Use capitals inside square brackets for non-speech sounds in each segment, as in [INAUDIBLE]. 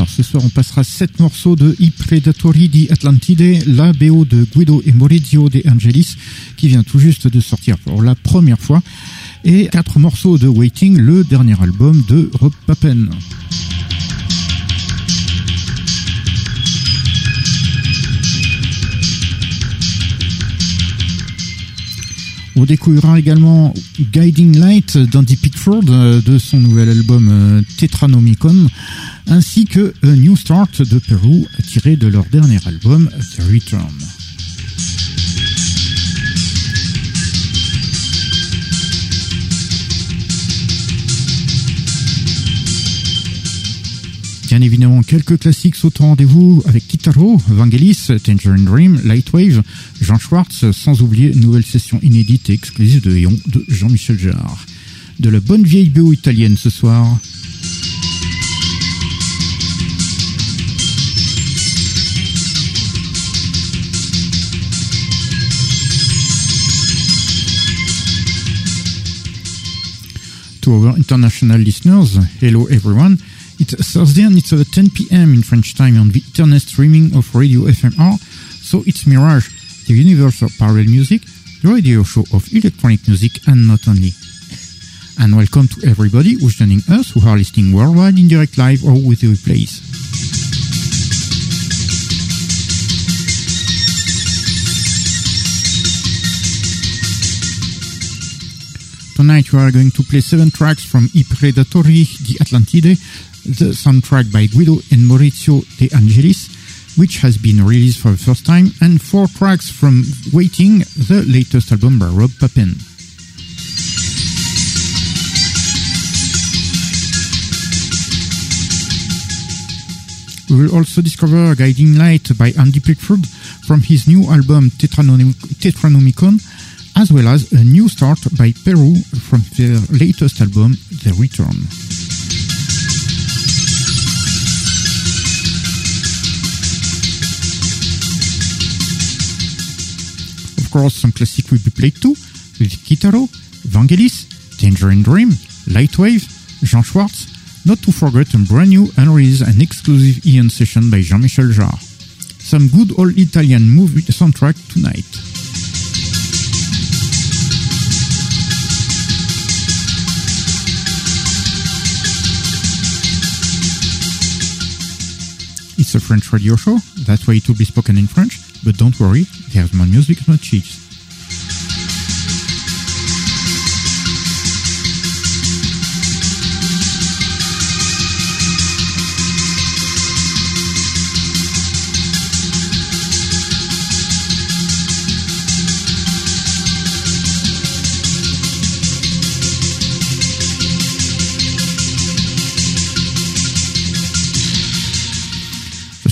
Alors ce soir, on passera sept morceaux de I Predatori di Atlantide, la BO de Guido et Maurizio De Angelis, qui vient tout juste de sortir pour la première fois, et quatre morceaux de Waiting, le dernier album de Rob Papen. On découvrira également Guiding Light d'Andy Pickford euh, de son nouvel album euh, Tetranomicon, ainsi que A New Start de Peru tiré de leur dernier album The Return. Bien évidemment, quelques classiques sautent au rendez-vous avec Kitaro, Vangelis, Tangerine Dream, Lightwave, Jean Schwartz, sans oublier une nouvelle session inédite et exclusive de de Jean-Michel Jarre. De la bonne vieille BO italienne ce soir. To our international listeners, hello everyone. It's Thursday and it's uh, 10 p.m. in French time on the internet streaming of Radio FMR. So it's Mirage, the universal parallel music, the radio show of electronic music and not only. [LAUGHS] And welcome to everybody who's joining us who are listening worldwide in direct live or with the replays. Tonight we are going to play seven tracks from I Predatori di Atlantide, the soundtrack by Guido and Maurizio De Angelis, which has been released for the first time, and four tracks from Waiting, the latest album by Rob Papin. We will also discover Guiding Light by Andy Pickford from his new album Tetranomicon, as well as a new start by Peru from their latest album The Return. Of course, some classic will be played too, with Kitaro, Vangelis, Tangerine Dream, Lightwave, Jean Schwartz, not to forget a brand new unreleased and exclusive Ian session by Jean-Michel Jarre. Some good old Italian movie soundtrack tonight. It's a French radio show, that's why it will be spoken in French, but don't worry, there's more music, not cheats.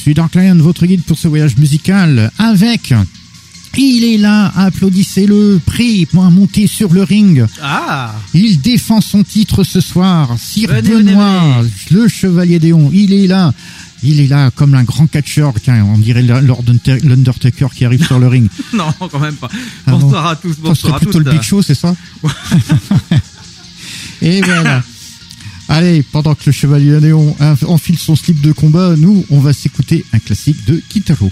Suis Dark Lion, votre guide pour ce voyage musical avec. Il est là, applaudissez-le, prêt à monter sur le ring. Ah Il défend son titre ce soir. Sir Venez, venez, Benoît, le chevalier d'Éon, il est là. Il est là comme un grand catcheur, on dirait l'Undertaker qui arrive sur le ring. [LAUGHS] non, quand même pas. Ah bonsoir à tous, bonsoir à tous. plutôt le Big Show, c'est ça [LAUGHS] Et voilà. Allez, pendant que le chevalier Néon enfile son slip de combat, nous, on va s'écouter un classique de Kitaro.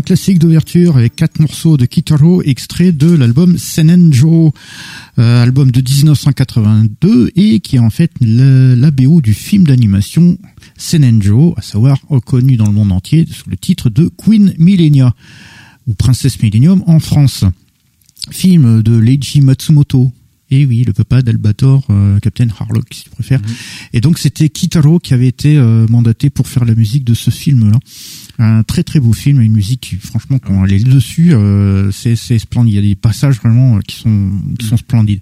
Classique d'ouverture avec quatre morceaux de Kitaro extrait de l'album Senenjo, euh, album de 1982 et qui est en fait la BO du film d'animation Senenjo, à savoir reconnu dans le monde entier sous le titre de Queen Millenia ou Princesse Millennium en France. Film de Leiji Matsumoto, et oui, le papa d'Albator, euh, Captain Harlock, si tu préfères. Mhm. Et donc c'était Kitaro qui avait été euh, mandaté pour faire la musique de ce film-là. Un très très beau film, une musique qui, franchement, quand elle est dessus, euh, c'est splendide. Il y a des passages vraiment qui sont qui sont splendides.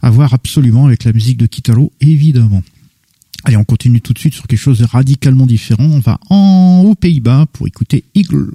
À voir absolument avec la musique de Kitaro, évidemment. Allez, on continue tout de suite sur quelque chose de radicalement différent. On va en aux Pays-Bas pour écouter Eagle.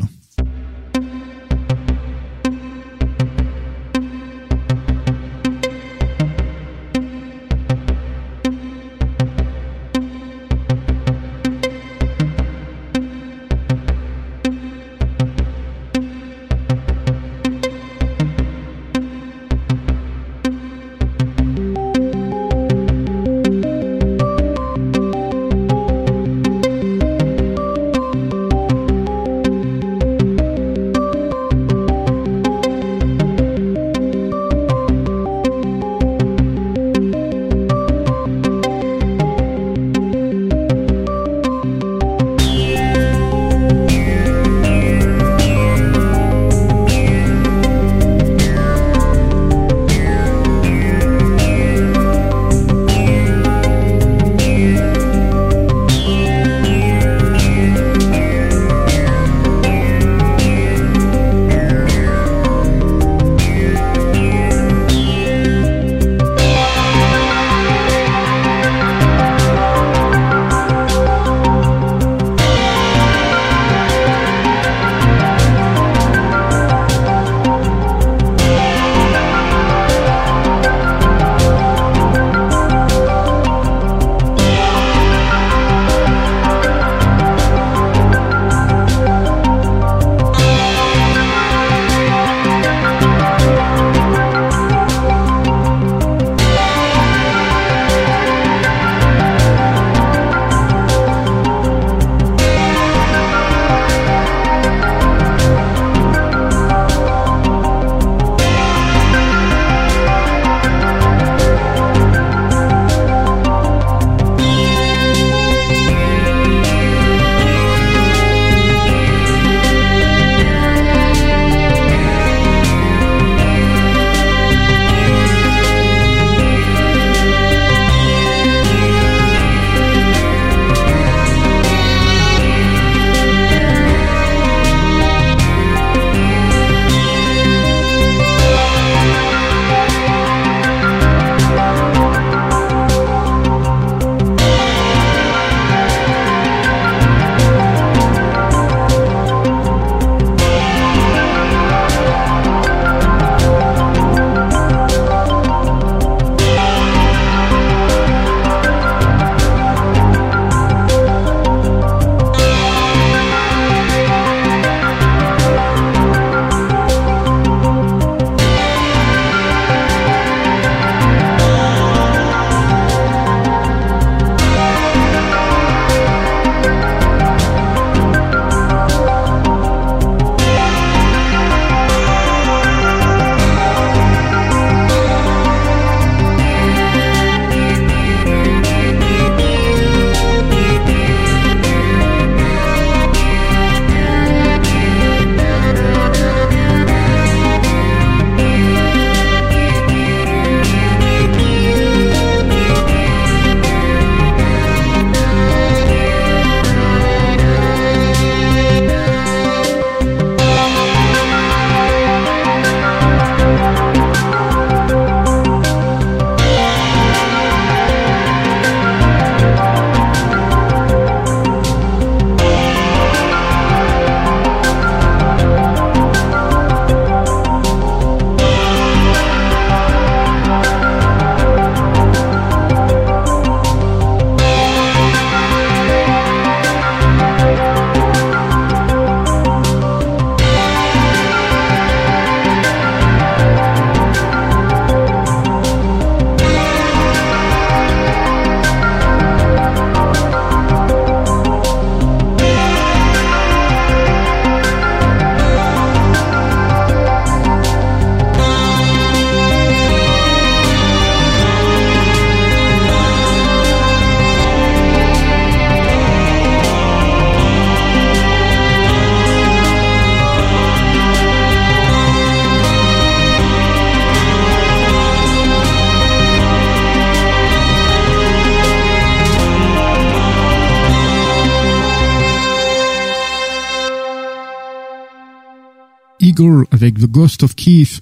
Avec The Ghost of Keith,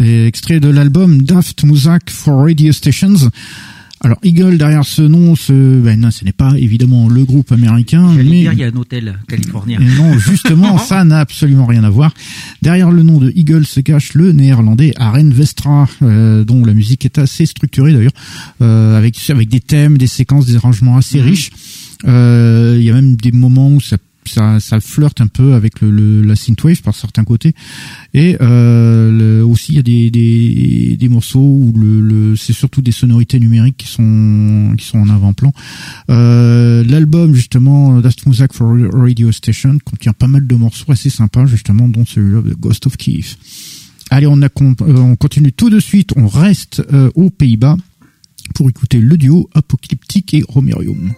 extrait de l'album Daft Muzak for Radio Stations. Alors Eagle derrière ce nom, ce, ben non, ce n'est pas évidemment le groupe américain. mais il y a un hôtel californien. Non, [LAUGHS] justement, ça n'a absolument rien à voir. Derrière le nom de Eagle se cache le néerlandais Aren Vestra, euh, dont la musique est assez structurée d'ailleurs, euh, avec avec des thèmes, des séquences, des arrangements assez mhm. riches. Euh, il y a même des moments où ça ça, ça flirte un peu avec le, le, la synthwave par certains côtés. Et euh, aussi il y a des, des, des morceaux où le, le c'est surtout des sonorités numériques qui sont qui sont en avant-plan. Euh, l'album justement Dust Music for Radio Station contient pas mal de morceaux assez sympas justement dont celui-là de Ghost of Keith. Allez on, a, euh, on continue tout de suite. On reste euh, aux Pays-Bas pour écouter le duo Apocalyptique et Romerium.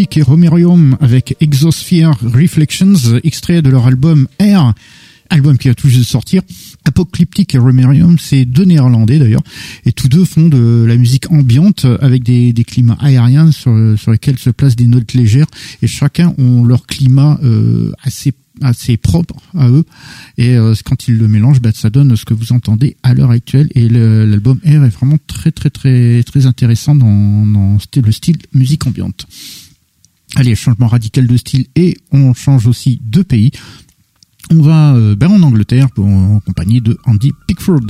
Apocalyptic et Romerium avec Exosphere Reflections, extrait de leur album Air, album qui a tout juste de sortir. Apocalyptic et Romerium, c'est deux néerlandais d'ailleurs, et tous deux font de la musique ambiante avec des, climats aériens sur, lesquels se placent des notes légères, et chacun ont leur climat euh, assez assez propre à eux et euh, quand ils le mélangent bah, ça donne ce que vous entendez à l'heure actuelle et l'album Air est vraiment très très très très intéressant dans le style musique ambiante allez changement radical de style et on change aussi de pays. On va euh, ben, en Angleterre en compagnie de Andy Pickford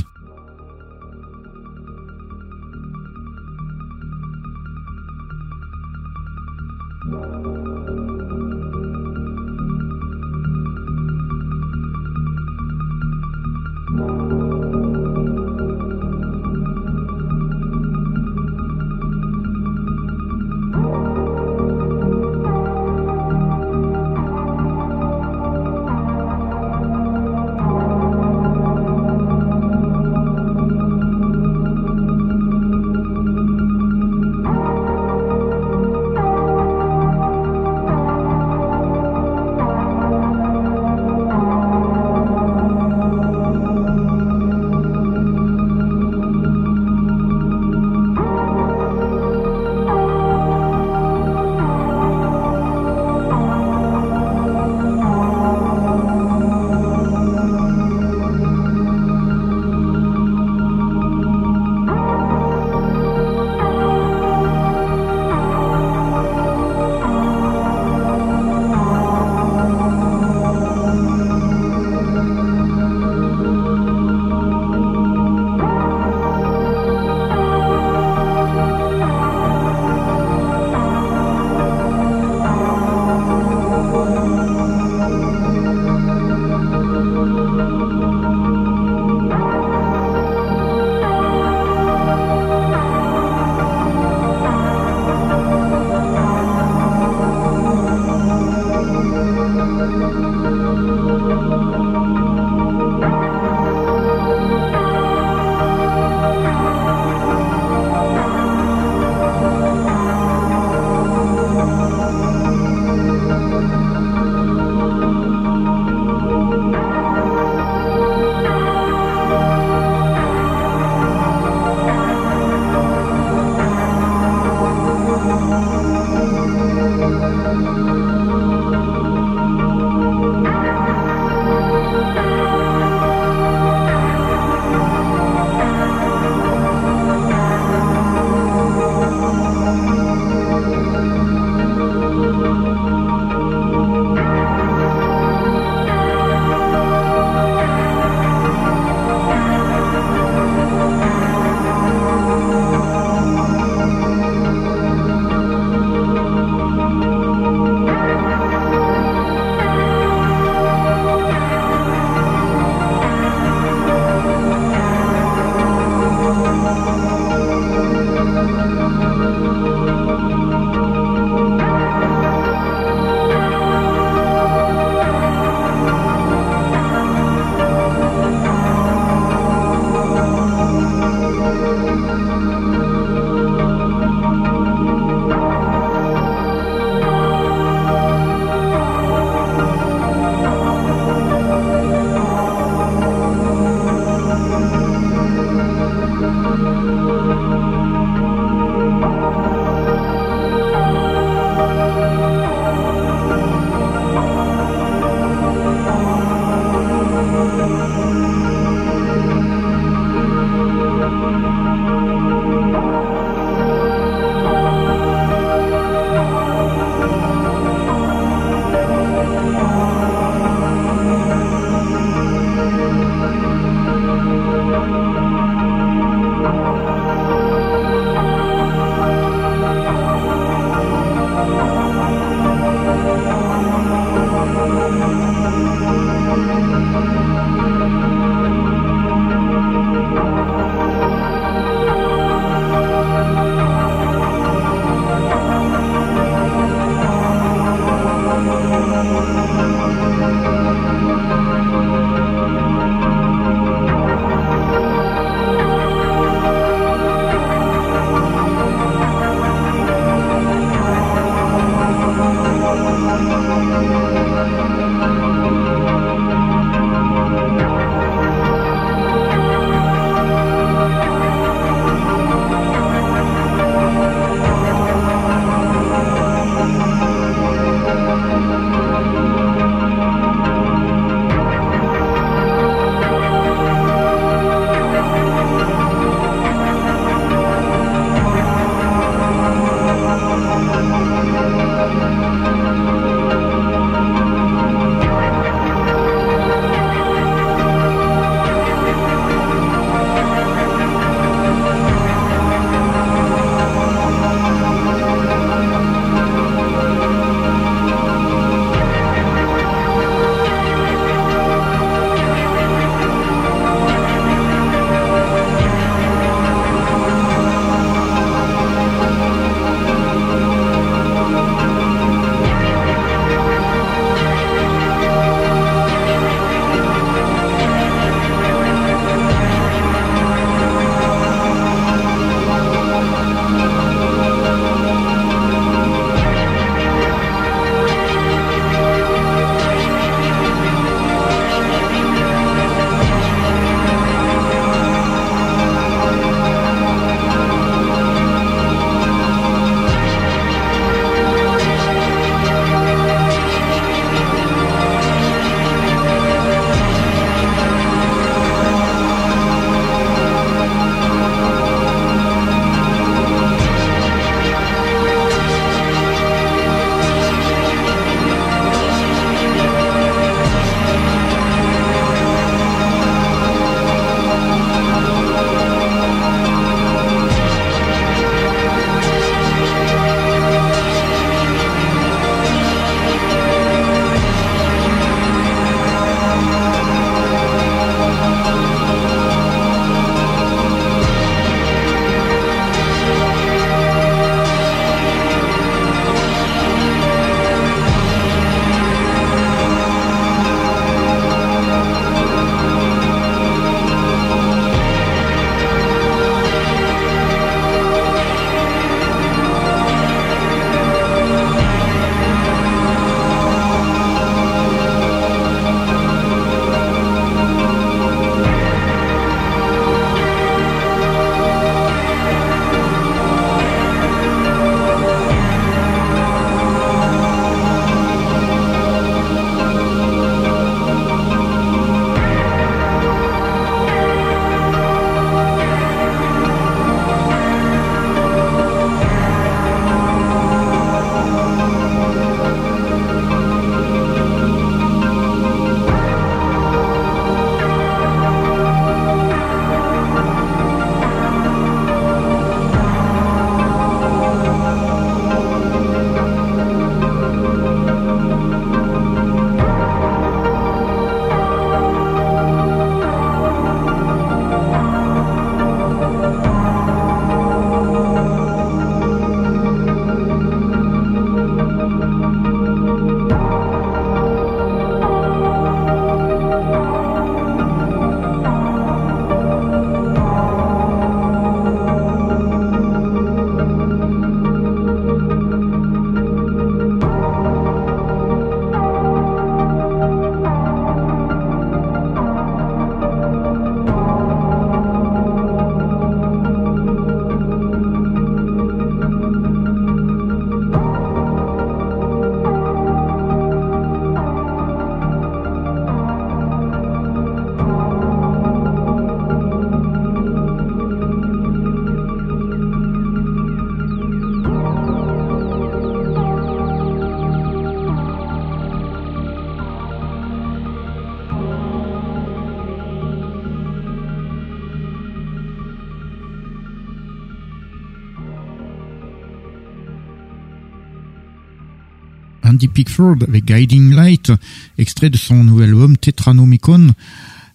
Andy Pickford avec Guiding Light, extrait de son nouvel album Tetranomicon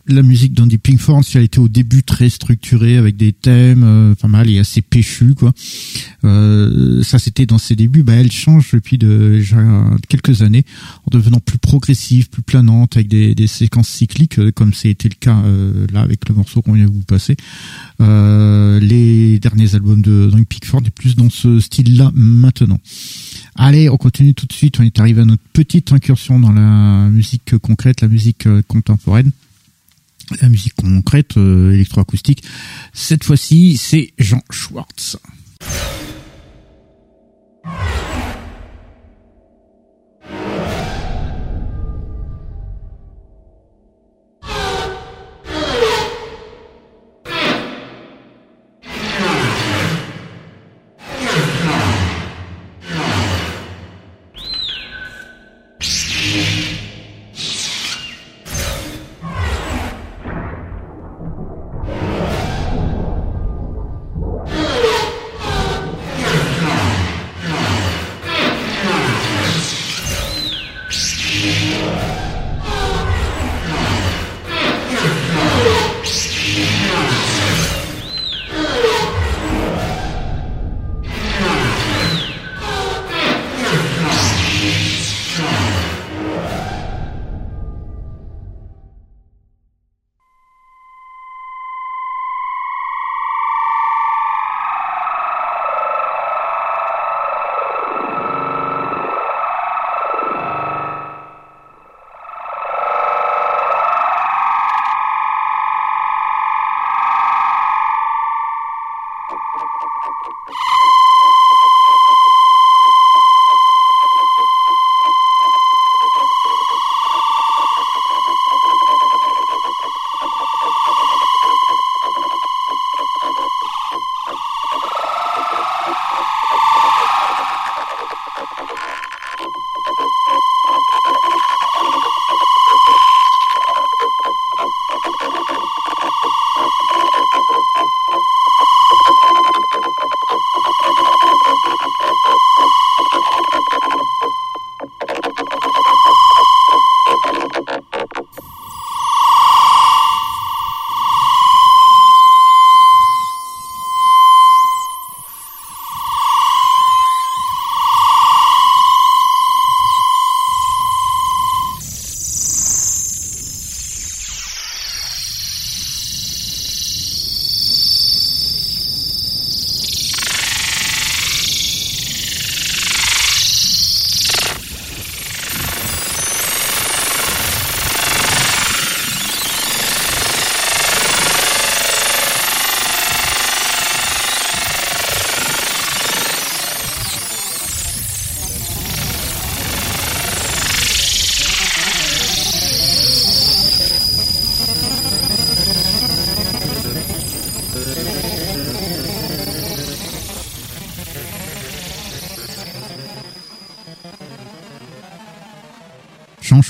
la musique d'Andy Pinkford, si elle était au début très structurée avec des thèmes euh, pas mal et assez péchus quoi. Euh, ça c'était dans ses débuts. Bah elle change depuis de, quelques années en devenant plus progressive, plus planante avec des, séquences cycliques euh, comme c'était le cas euh, là avec le morceau qu'on vient de vous passer. les derniers albums de Andy Pinkford est plus dans ce style-là maintenant. Allez, on continue tout de suite. On est arrivé à notre petite incursion dans la musique concrète, la musique contemporaine la musique concrète euh, électroacoustique. Cette fois-ci, c'est Jean Schwartz.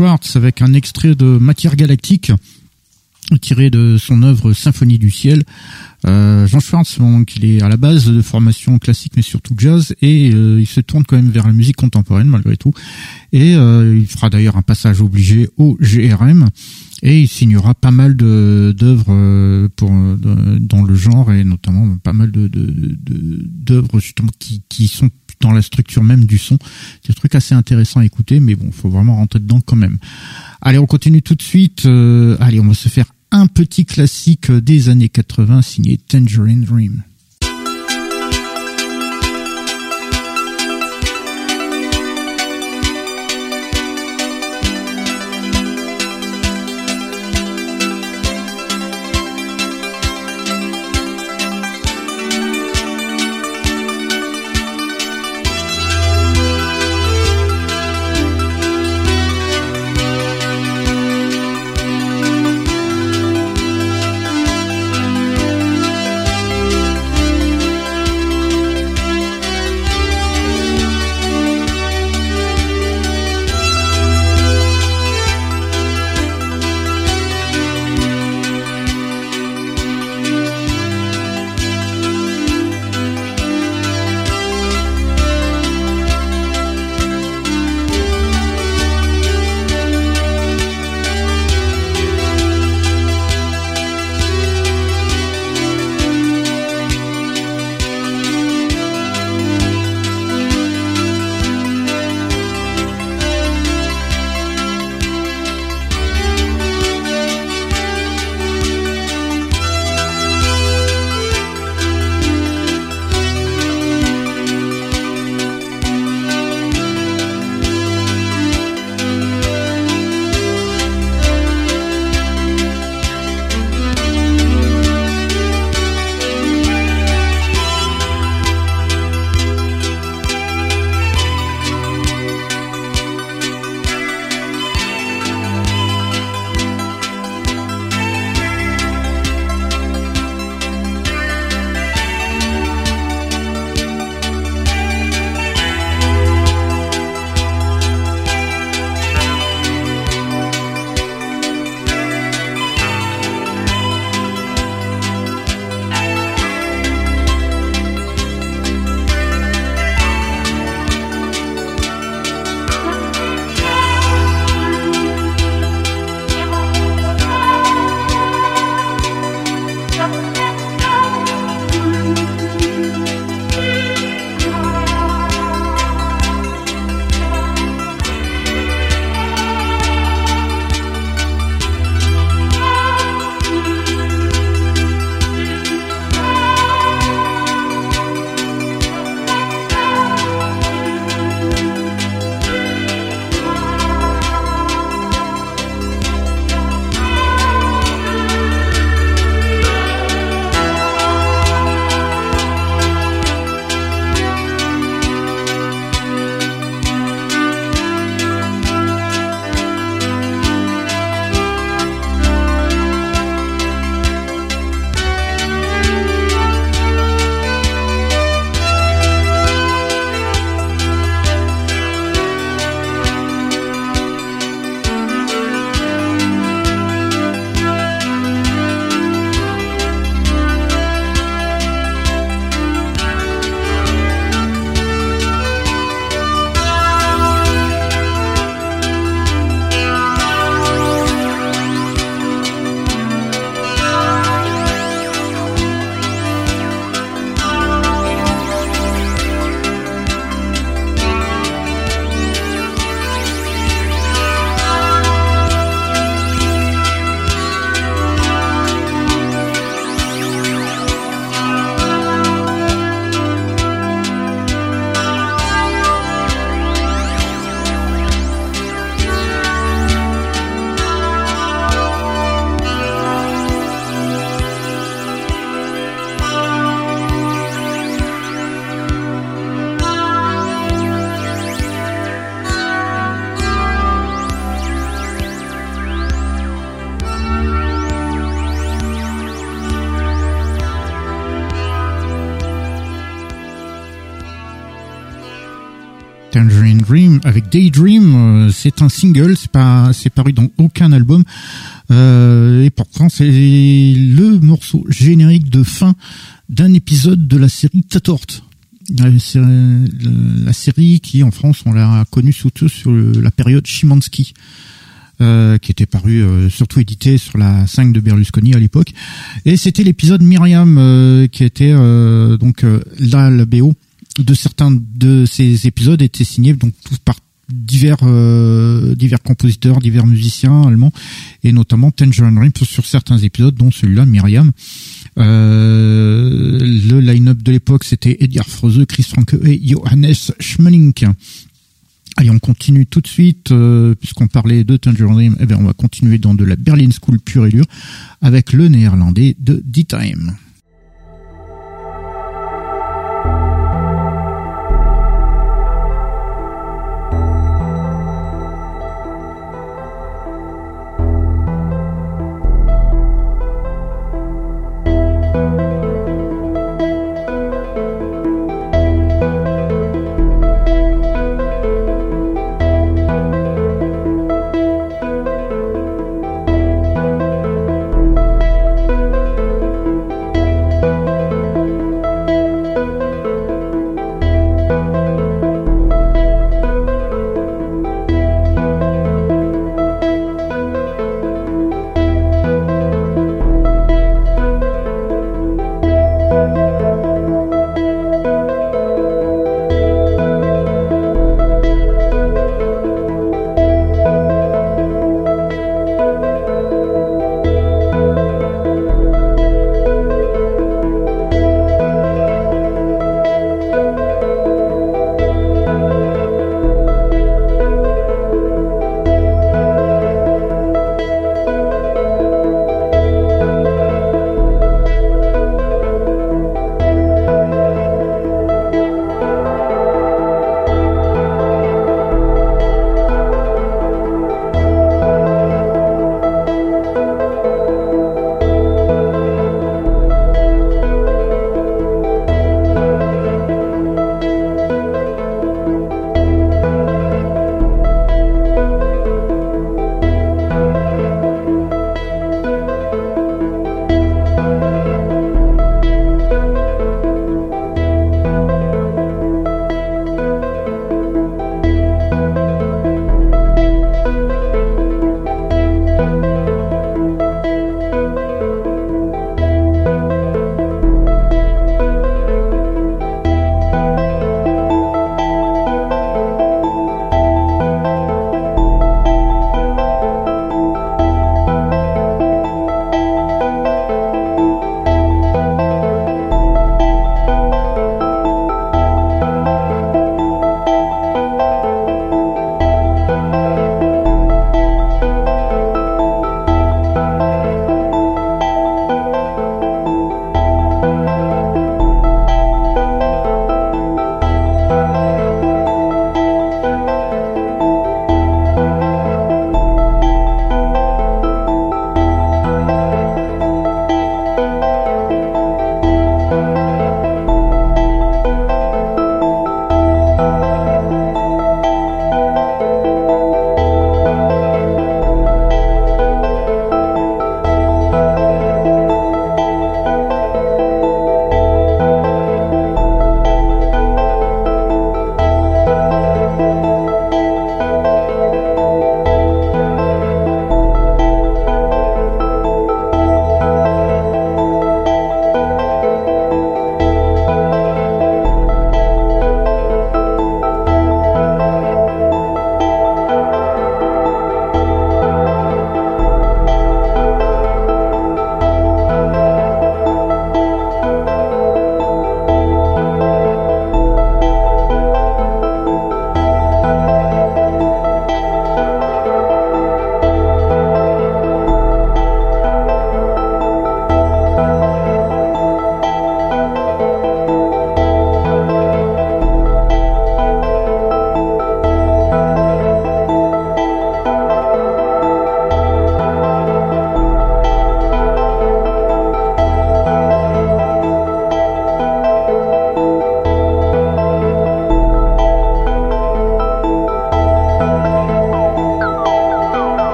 Schwartz avec un extrait de Matière galactique tiré de son œuvre Symphonie du ciel. Euh, Jean Schwartz, donc, il est à la base de formation classique mais surtout jazz et euh, il se tourne quand même vers la musique contemporaine malgré tout. Et euh, il fera d'ailleurs un passage obligé au GRM et il signera pas mal d'œuvres dans le genre et notamment pas mal d'œuvres qui sont dans la structure même du son. C'est un truc assez intéressant à écouter, mais bon, faut vraiment rentrer dedans quand même. Allez, on continue tout de suite. Euh, allez, on va se faire un petit classique des années 80 signé Tangerine Dream. Daydream. Euh, c'est un single, c'est pas, c'est paru dans aucun album. Euh, et pourtant, c'est le morceau générique de fin d'un épisode de la série Tatort. La, série qui, en France, on l'a connue surtout sur la période Chimansky. Euh, qui était paru euh, surtout édité sur la 5 de Berlusconi à l'époque et c'était l'épisode Myriam euh, qui était donc là la BO de certains de ces épisodes étaient signés donc tous par divers divers compositeurs, divers musiciens allemands et notamment Tangerine Dream sur certains épisodes dont celui-là Myriam. le line-up de l'époque c'était Edgar Froese, Chris Franke et Johannes Schmeling. Allez, on continue tout de suite, euh, puisqu'on parlait de Tangerine Dream, eh bien, on va continuer dans de la Berlin School pure et dure avec le néerlandais de. D-Time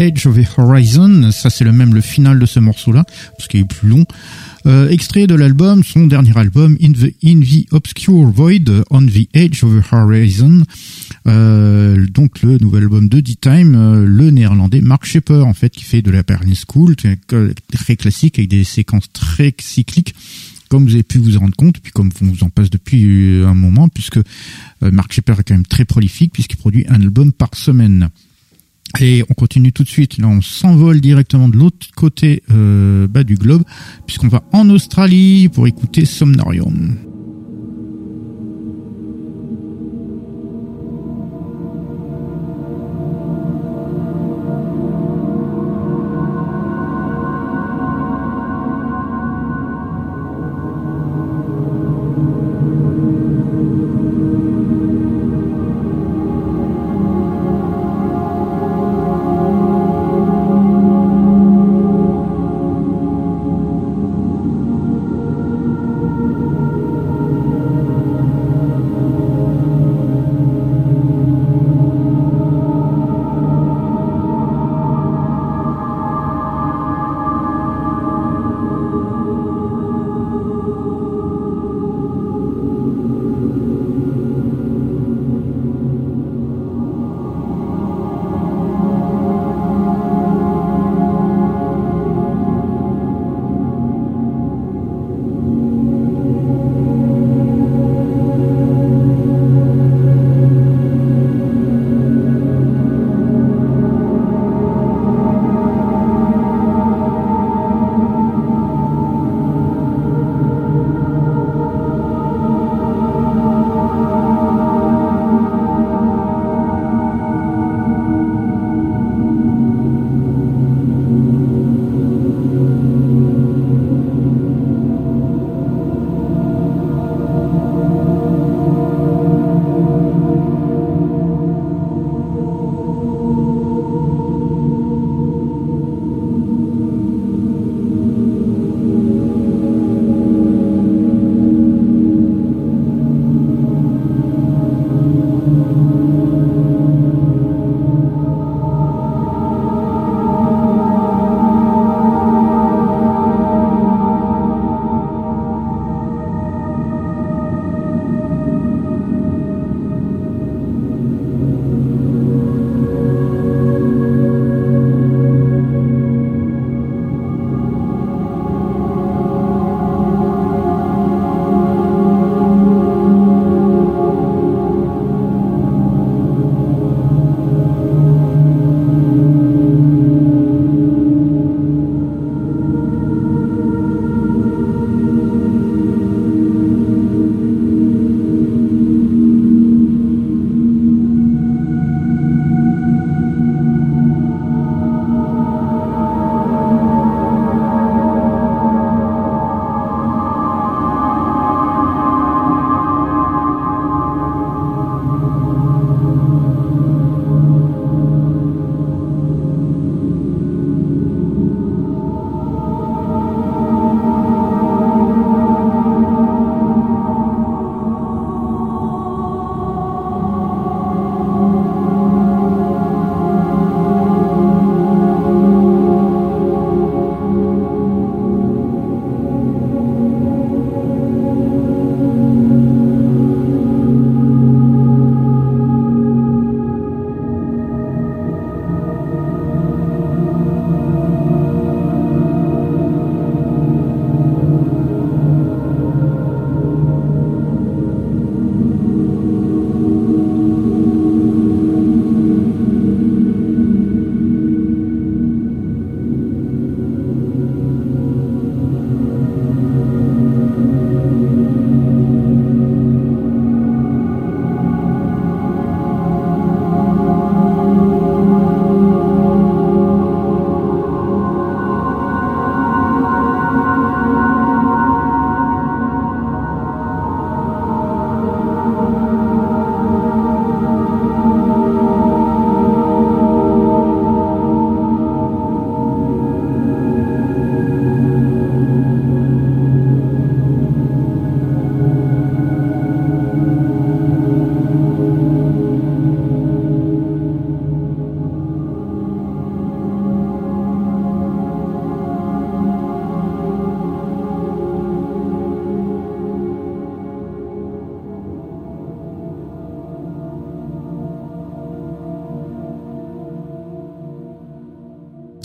Edge of the Horizon. Ça, c'est le même, le final de ce morceau-là, parce qu'il est plus long. Euh, extrait de l'album, son dernier album, In the, Obscure Void, On the Edge of the Horizon. Euh, donc le nouvel album de D-Time, euh, le néerlandais Mark Shepper, en fait, qui fait de la Berlin School, très classique, avec des séquences très cycliques comme vous avez pu vous en rendre compte, puis comme on vous en passe depuis un moment, puisque euh, Mark Shepper est quand même très prolifique, puisqu'il produit un album par semaine. Et on continue tout de suite. Là, on s'envole directement de l'autre côté euh, bas du globe, puisqu'on va en Australie pour écouter Somnarium.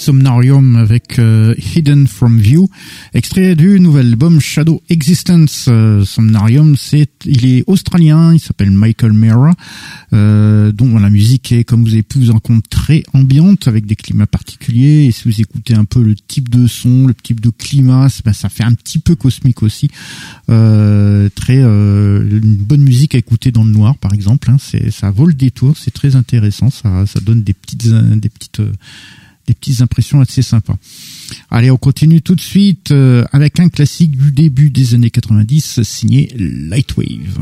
Somnarium avec euh, Hidden from View, extrait du nouvel album Shadow Existence. Euh, Somnarium, c'est, il est australien, il s'appelle Michael Mera, euh, dont la musique est, comme vous avez pu vous en compte, très ambiante avec des climats particuliers. Et si vous écoutez un peu le type de son, le type de climat, ben, ça fait un petit peu cosmique aussi. Euh, très, une bonne musique à écouter dans le noir, par exemple. Hein, c'est, ça vaut le détour, c'est très intéressant. Ça, ça donne des petites, des petites des petites impressions assez sympas. Allez, on continue tout de suite euh, avec un classique du début des années 90 signé Lightwave.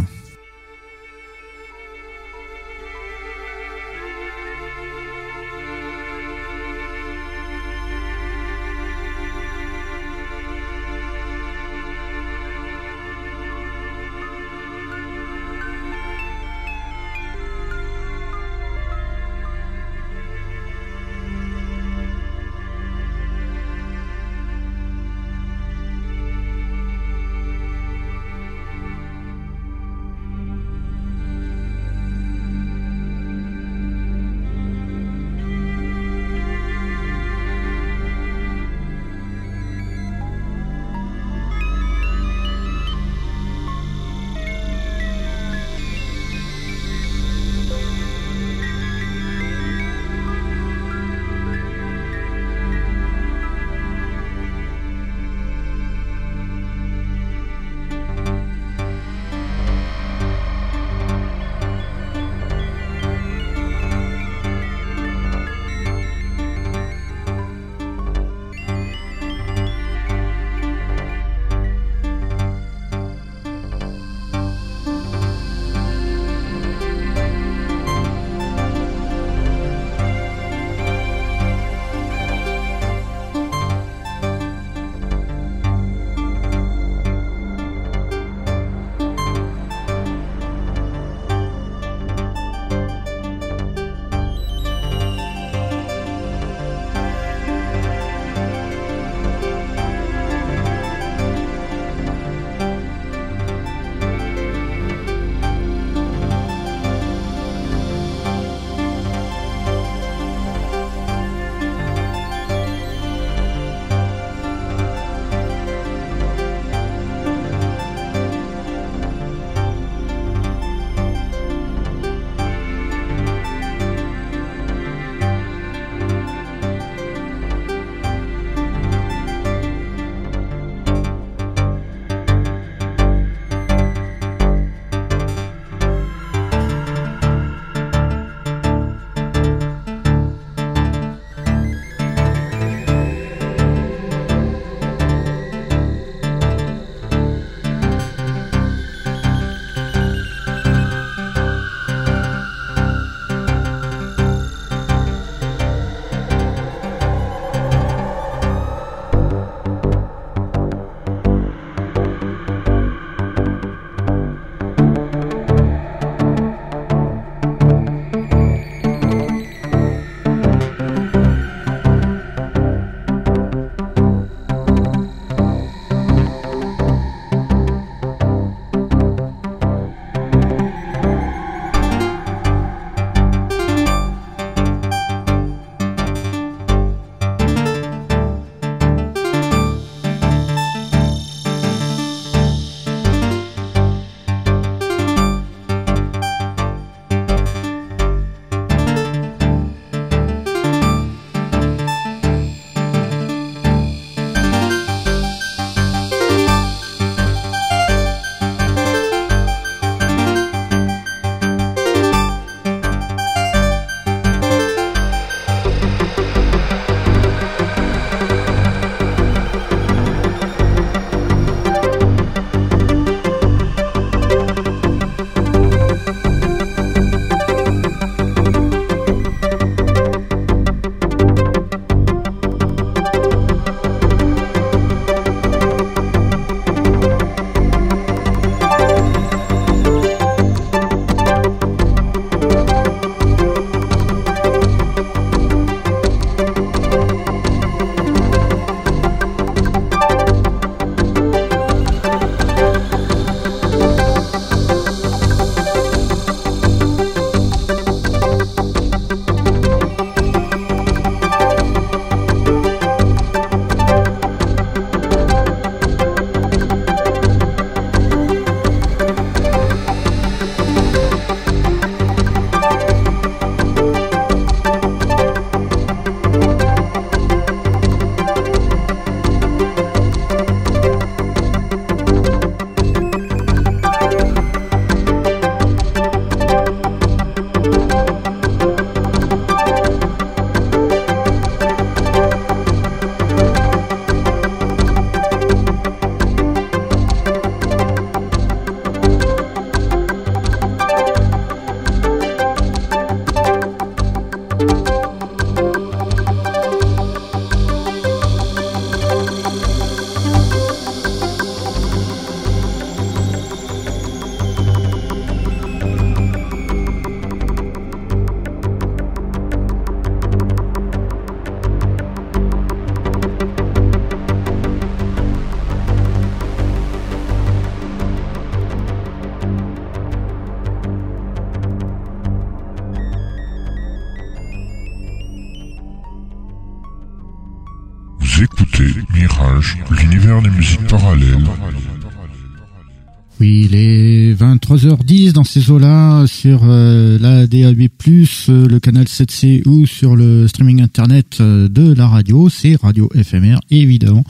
22h10 dans ces eaux-là sur euh, la DAB+, euh, le canal 7C ou sur le streaming internet euh, de la radio, c'est Radio FMR évidemment.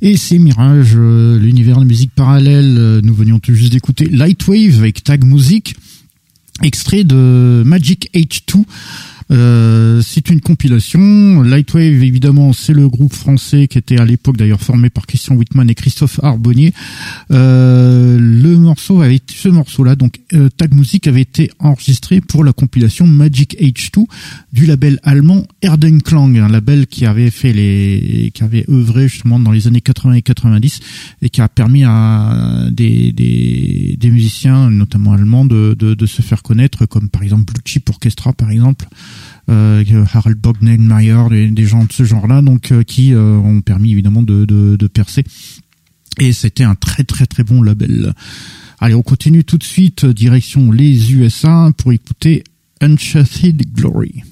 Et c'est Mirage, l'univers de musique parallèle. Nous venions tout juste d'écouter Lightwave avec Tag Music, extrait de Magic H2. Euh, c'est une compilation. Lightwave, évidemment, c'est le groupe français qui était à l'époque d'ailleurs formé par Christian Whitman et Christophe Arbonnier. Euh, le morceau avait ce morceau-là, donc euh, Tag Music avait été enregistré pour la compilation Magic H2 du label allemand Erdenklang, un label qui avait fait les, qui avait œuvré justement dans les années 80 et 90 et qui a permis à des, des, des musiciens, notamment allemands, de, de, de se faire connaître, comme par exemple Blue Chip Orchestra, par exemple euh, Harald Bognenmeyer, des, des gens de ce genre-là, donc euh, qui euh, ont permis évidemment de, de, de percer. Et c'était un très très très bon label. Allez, on continue tout de suite direction les USA pour écouter Uncharted Glory.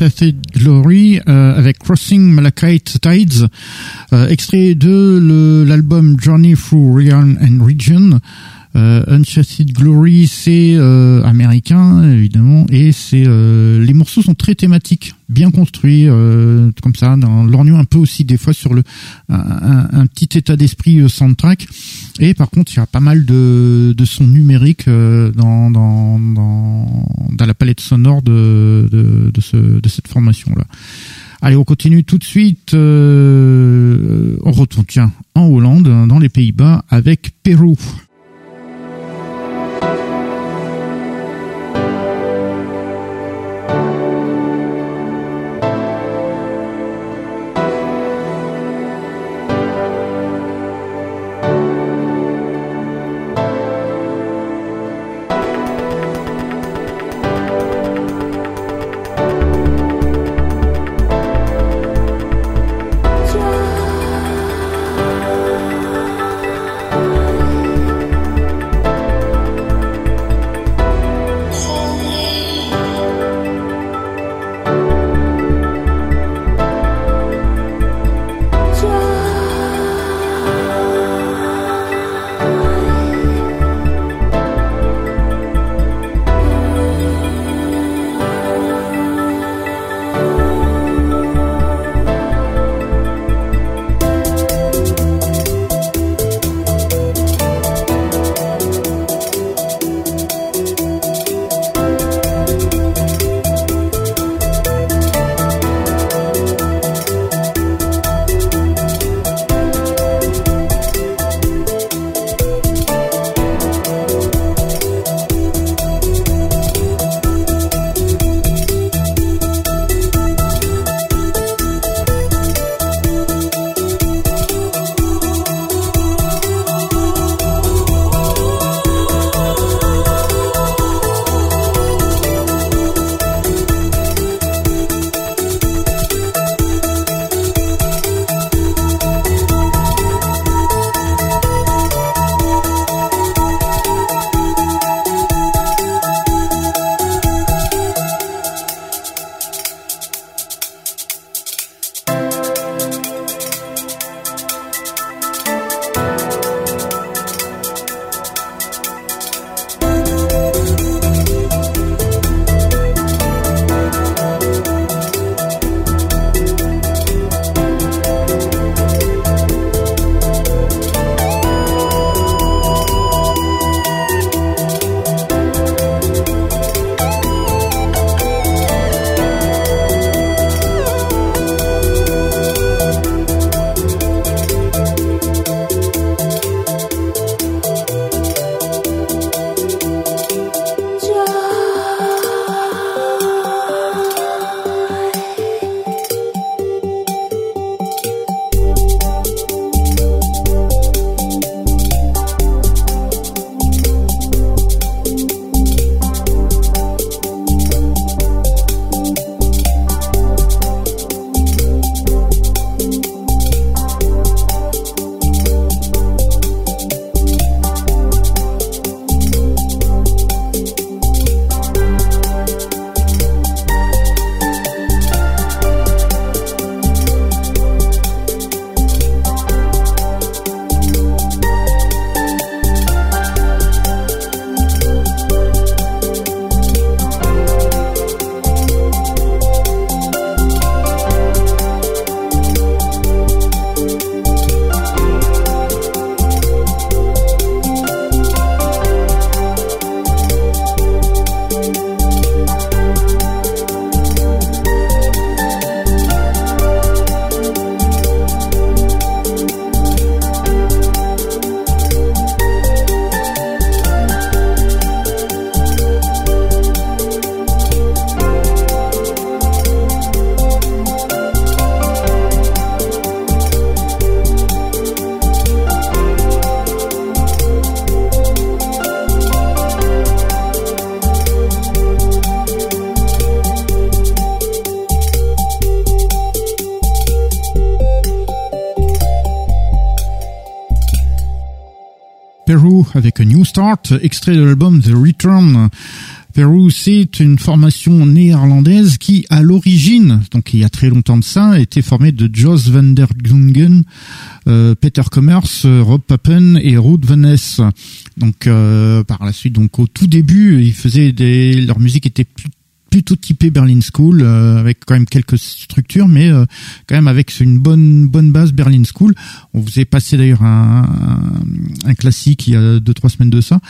Uncharted Glory avec Crossing Malachite Tides, extrait de l'album Journey Through Realm and Region. Euh, Glory, c'est euh, américain évidemment, et c'est euh, les morceaux sont très thématiques, bien construits, euh, comme ça, dans un peu aussi des fois sur le un, petit état d'esprit soundtrack. Et par contre, il y a pas mal de, de sons numériques dans, dans, dans, la palette sonore de, de, de, ce, de cette formation là. Allez, on continue tout de suite. on retourne tiens en Hollande, dans les Pays-Bas, avec Pérou. Extrait de l'album The Return Peru, c'est une formation néerlandaise qui, à l'origine, donc il y a très longtemps de ça, était formée de Jos van der Glungen, euh, Peter Commerce, Rob Pappen et Ruud Van Ness. Donc euh, par la suite, donc au tout début, ils faisaient leur musique était plus plutôt typé Berlin School euh, avec quand même quelques structures mais euh, quand même avec une bonne bonne base Berlin School. On vous est passé d'ailleurs un, un, classique il y a deux trois semaines de ça.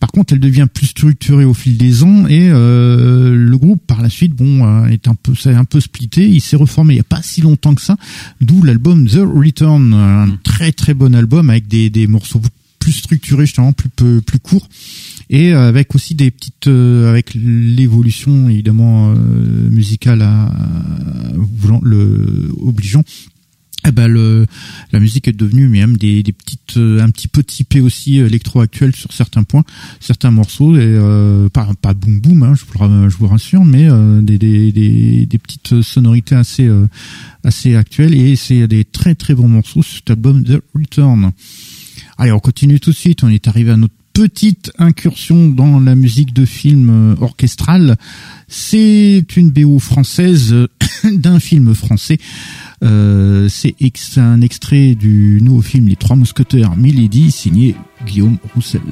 Par contre elle devient plus structurée au fil des ans et euh, le groupe par la suite bon est un peu c'est un peu splitté. Il s'est reformé il y a pas si longtemps que ça d'où l'album The Return un mm. très très bon album avec des, des morceaux plus structurés justement plus plus courts et euh, avec aussi des petites euh, avec l'évolution évidemment euh, musicale à, voulant le obligeant eh ben le, la musique est devenue même des, des petites un petit peu typé aussi électro actuel sur certains points certains morceaux et euh, pas pas boom boom hein, je, vous, rassure mais euh, des, des, des, des, petites sonorités assez euh, assez actuelles et c'est des très très bons morceaux cet album The Return. Allez on continue tout de suite on est arrivé à notre petite incursion dans la musique de film euh, orchestral. C'est une BO française [COUGHS] d'un film français. Euh, c'est un extrait du nouveau film Les Trois Mousquetaires Milady, signé Guillaume Roussel.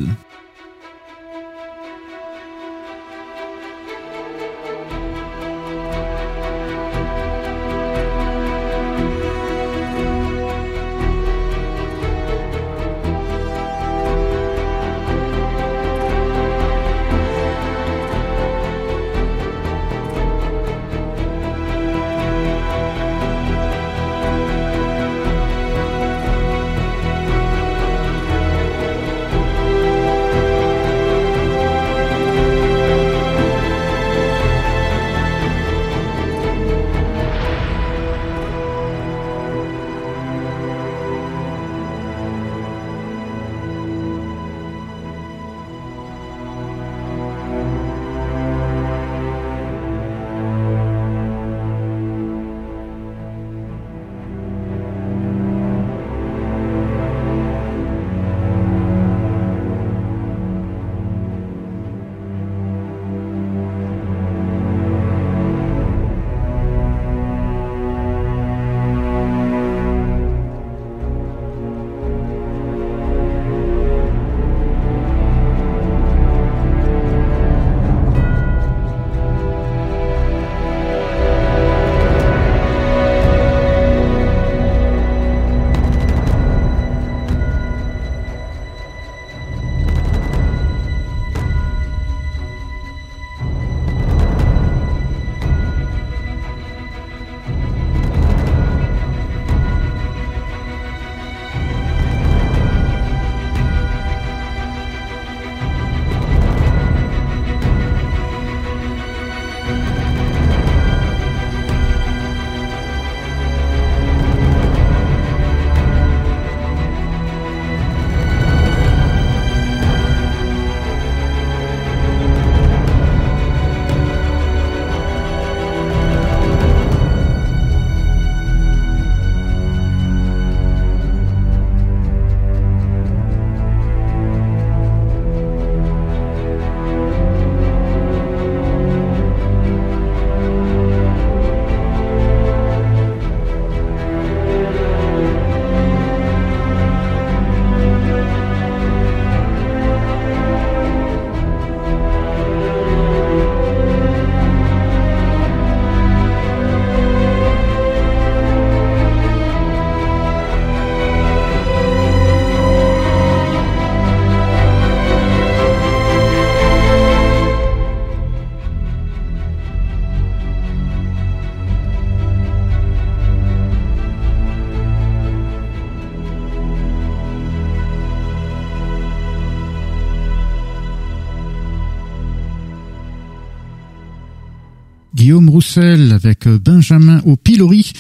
Avec euh, Benjamin au pilori,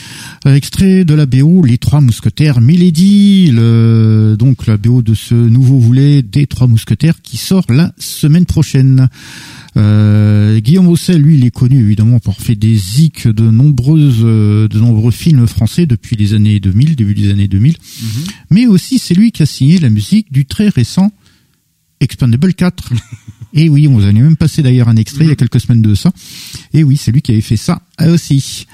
euh, extrait de la BO Les Trois Mousquetaires Milady, le, donc la BO de ce nouveau volet des Trois Mousquetaires qui sort la semaine prochaine. Euh, Guillaume Roussel, lui, il est connu évidemment pour faire des zik de nombreuses, de nombreux films français depuis les années 2000, début des années 2000. Mhm. Mais aussi, c'est lui qui a signé la musique du très récent Expandable 4. [LAUGHS] Et oui, on vous a même passé d'ailleurs un extrait il y a quelques semaines de ça. Et oui, c'est lui qui avait fait ça aussi.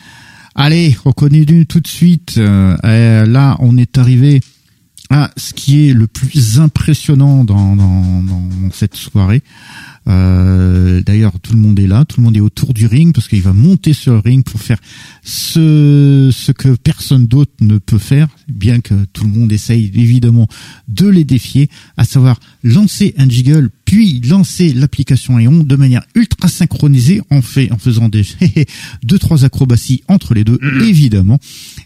Allez, on connaît tout de suite. Euh, là, on est arrivé à ce qui est le plus impressionnant dans cette soirée. Euh, D'ailleurs, tout le monde est là, tout le monde est autour du ring parce qu'il va monter sur le ring pour faire ce, ce que personne d'autre ne peut faire, bien que tout le monde essaye évidemment de les défier, à savoir lancer un jiggle puis lancer l'application Eon de manière ultra synchronisée en fait en faisant des [LAUGHS] deux trois acrobaties entre les deux évidemment.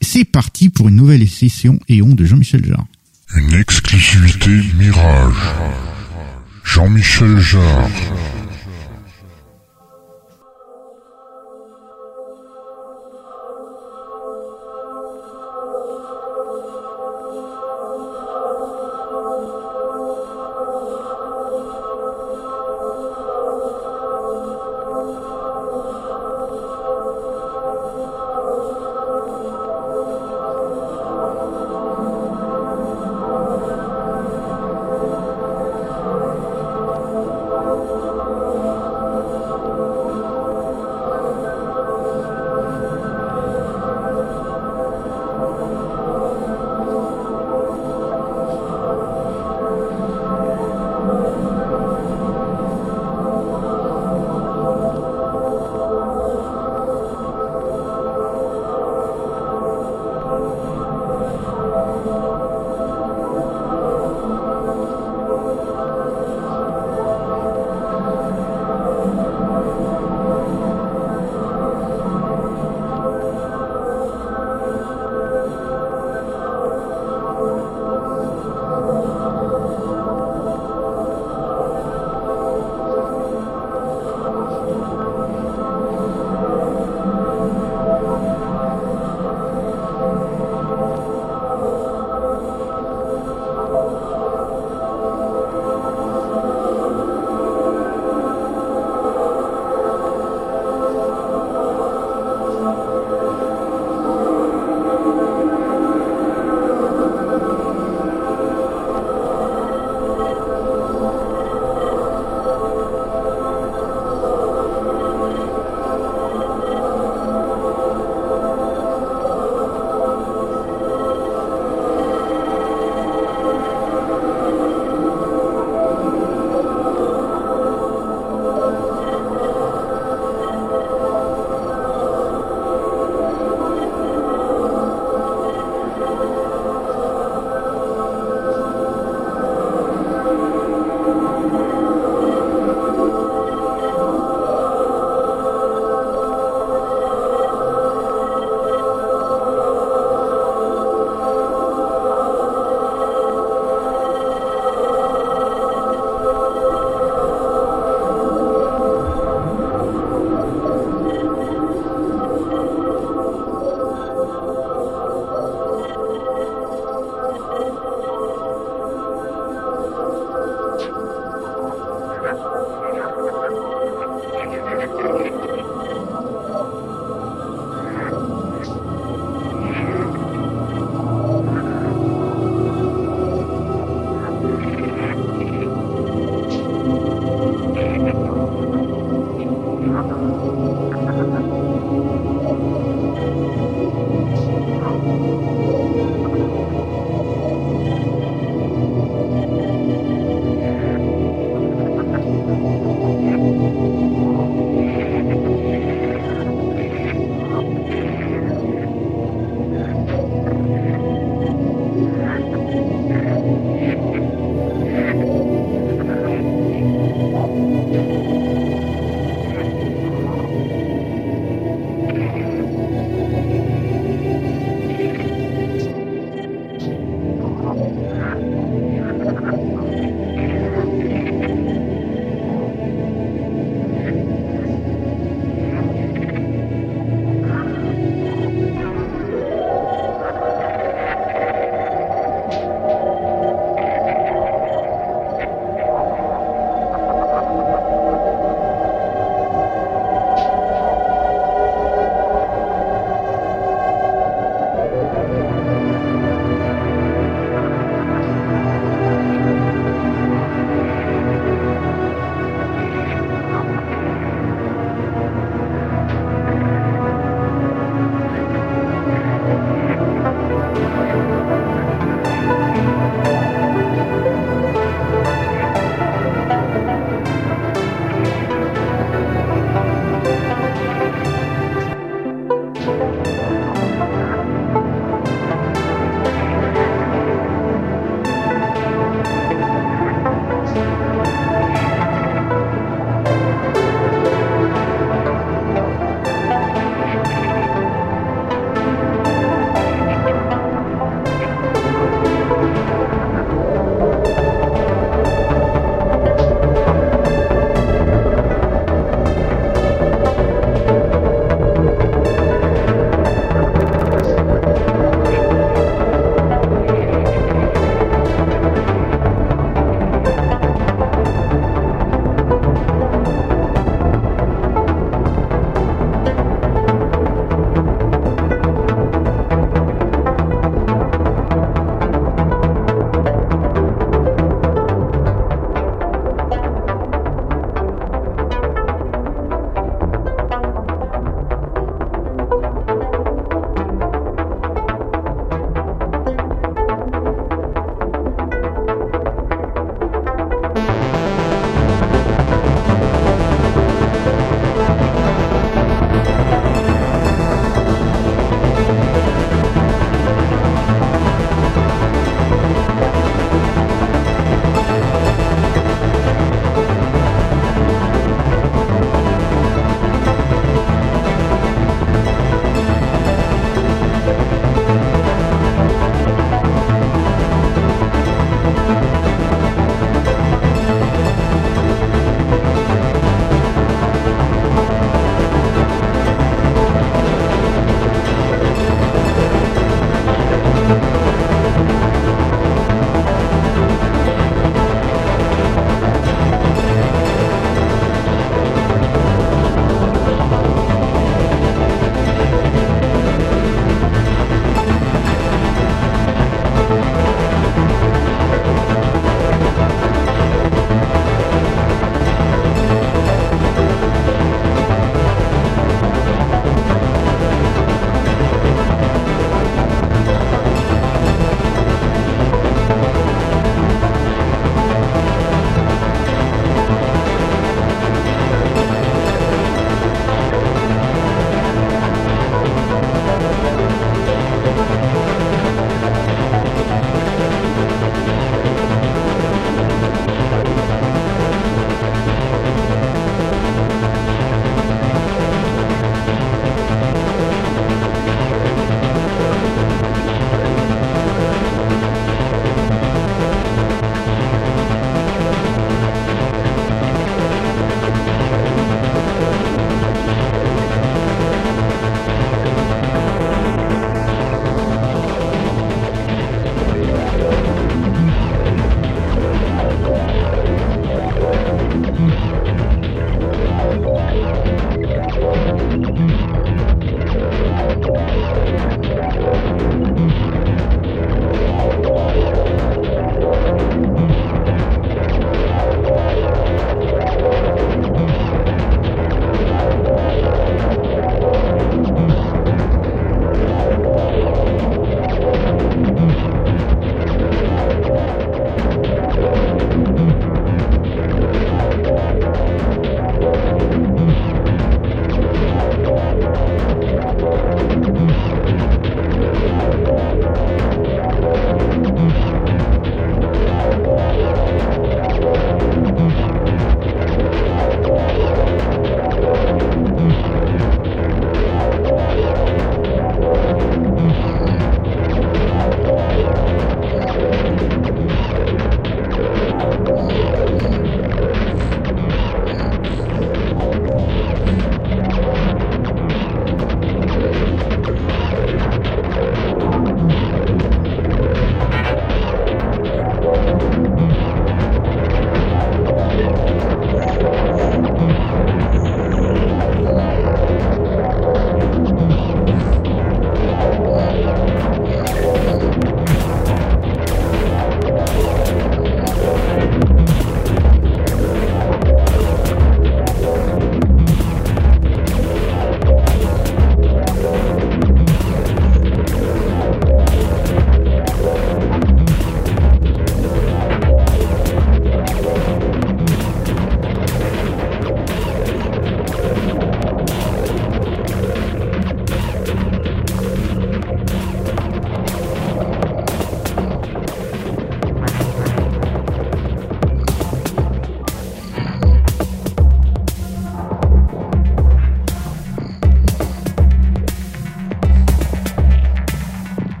C'est parti pour une nouvelle session Eon de Jean-Michel Jarre. Une exclusivité Mirage. Jean-Michel Jarre.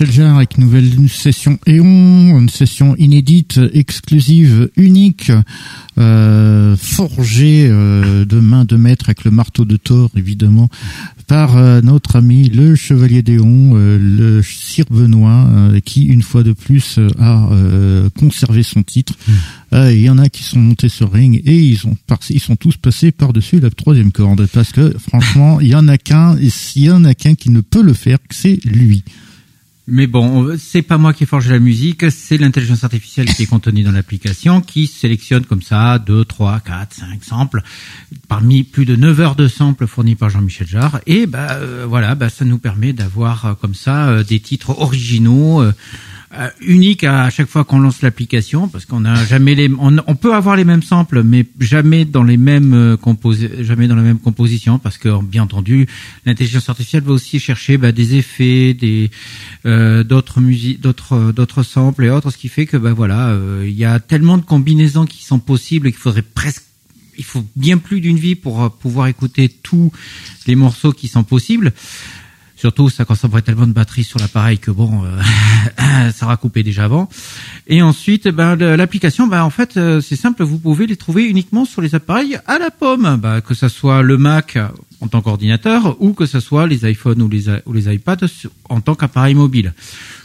Jean-Michel Jarre avec une nouvelle session Éon, une session inédite, exclusive, unique, euh, forgée euh, de main de maître avec le marteau de Thor, évidemment, par euh, notre ami le Chevalier d'Éon, le Sire Benoît, qui une fois de plus a conservé son titre. Mm. Il y en a qui sont montés sur ring et ils ont ils sont tous passés par-dessus la troisième corde parce que franchement, il y en a qu'un, il y en a qu'un qui ne peut le faire, c'est lui. Mais bon, c'est pas moi qui forge la musique, c'est l'intelligence artificielle qui est contenue dans l'application qui sélectionne comme ça 2, 3, 4, 5 samples. Parmi plus de 9 heures de samples fournis par Jean-Michel Jarre. Et bah euh, voilà, bah ça nous permet d'avoir euh, comme ça euh, des titres originaux euh, unique à chaque fois qu'on lance l'application parce qu'on a jamais les on, peut avoir les mêmes samples mais jamais dans les mêmes euh, jamais dans la même composition parce que bien entendu l'intelligence artificielle va aussi chercher bah, des effets des euh, d'autres musiques d'autres d'autres samples et autres ce qui fait que bah voilà il y a tellement de combinaisons qui sont possibles qu'il faudrait presque il faut bien plus d'une vie pour pouvoir écouter tous les morceaux qui sont possibles. Surtout, ça consommerait tellement de batterie sur l'appareil que bon, euh, [LAUGHS] ça sera coupé déjà avant. Et ensuite, ben, l'application, ben, en fait, euh, c'est simple, vous pouvez les trouver uniquement sur les appareils à la pomme, ben, que ce soit le Mac en tant qu'ordinateur ou que ce soit les iPhones ou les, iPads en tant qu'appareil mobile.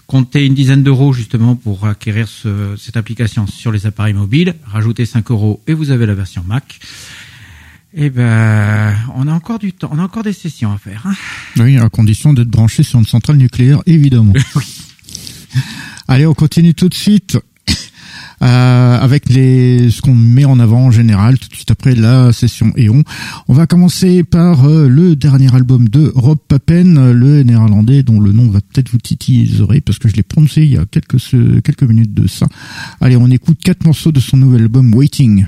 Comptez une dizaine d'euros justement pour acquérir ce, cette application sur les appareils mobiles, rajoutez 5 euros et vous avez la version Mac. Eh ben, on a encore du temps, on a encore des sessions à faire. Hein. oui, à condition d'être branché sur une centrale nucléaire, évidemment. [LAUGHS] Allez, on continue tout de suite. [COUGHS] Euh, avec les ce qu'on met en avant en général tout de suite après la session Eon. On va commencer par euh, le dernier album de Rob Papen, le néerlandais dont le nom va peut-être vous titiller les oreilles parce que je l'ai prononcé il y a quelques quelques minutes de ça. Allez, on écoute quatre morceaux de son nouvel album Waiting.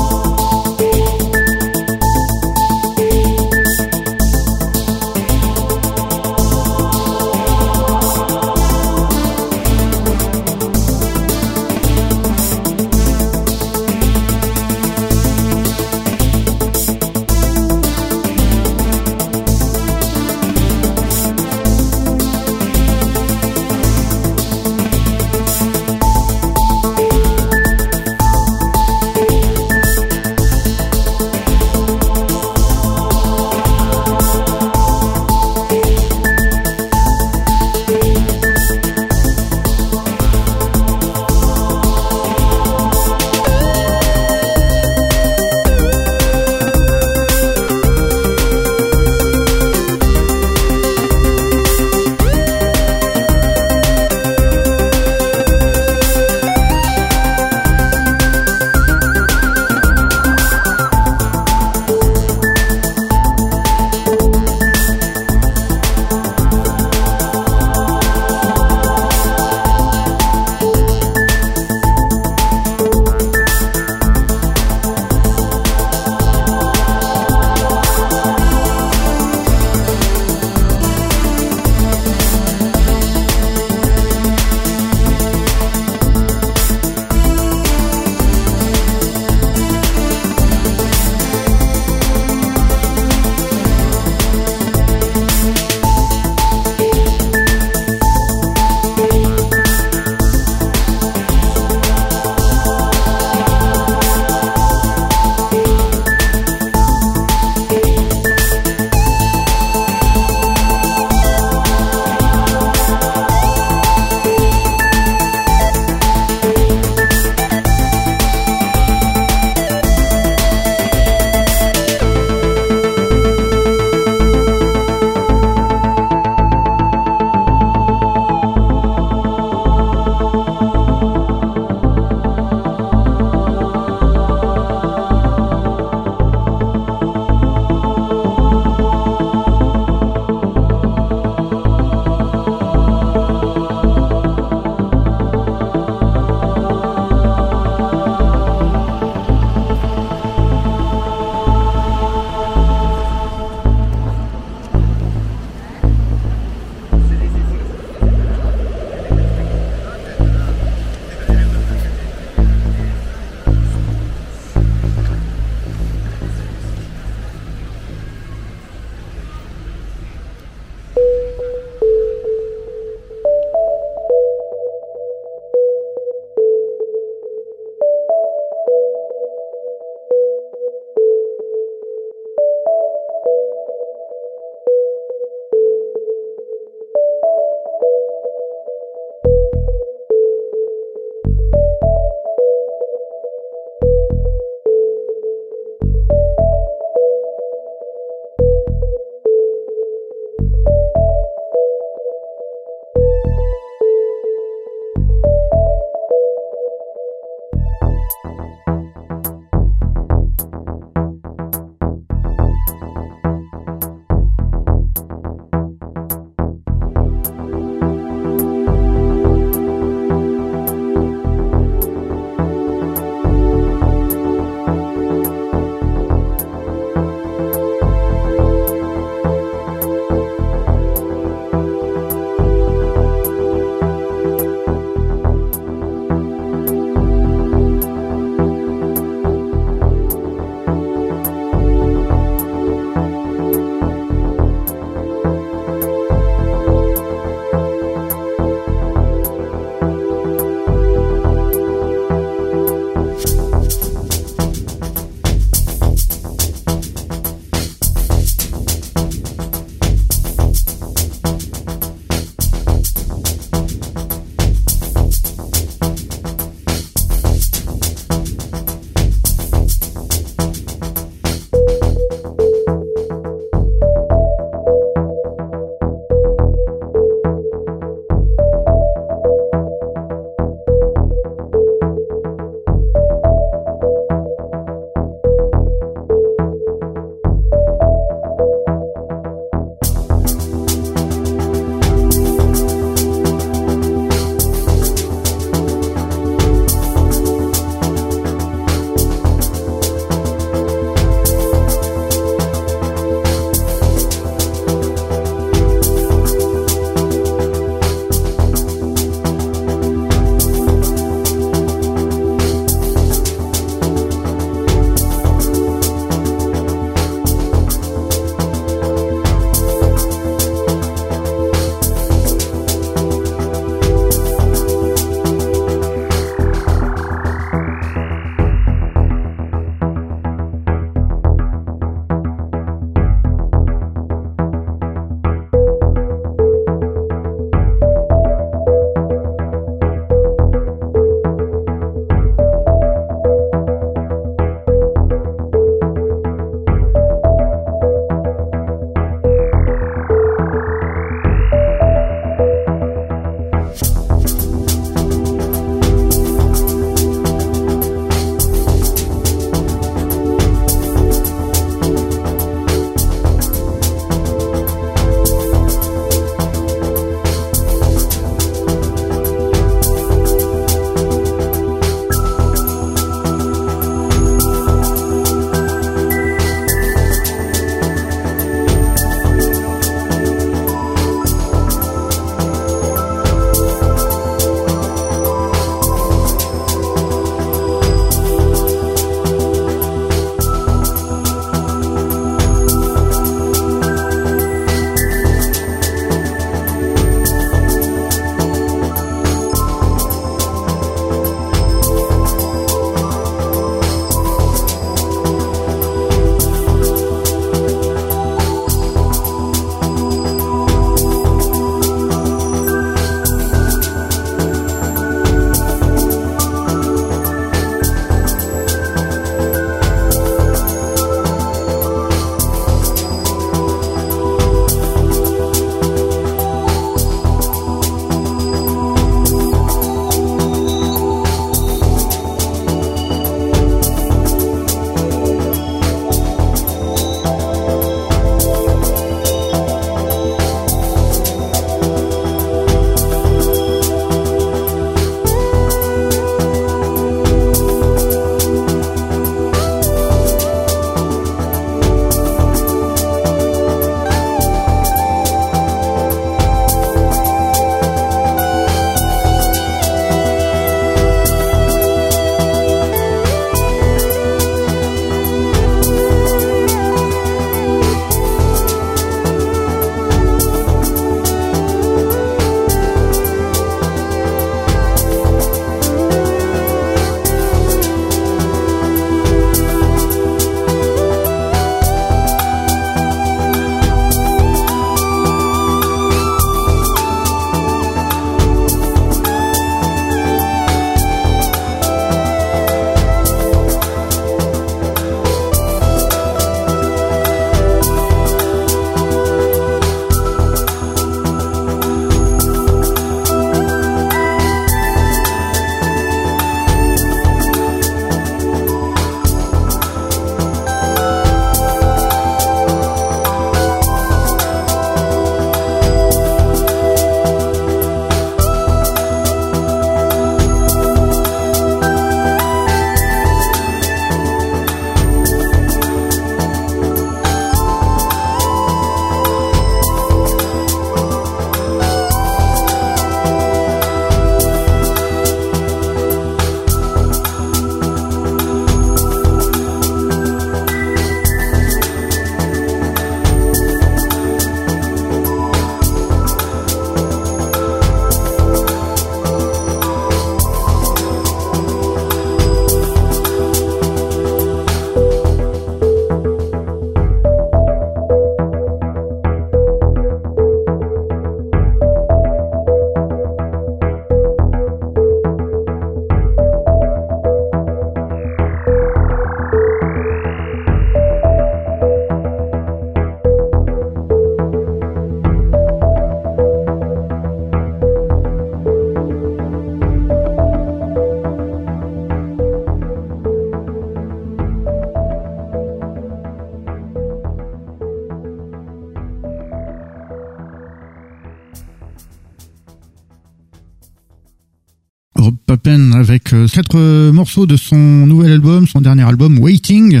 Quatre euh, morceaux de son nouvel album, son dernier album Waiting.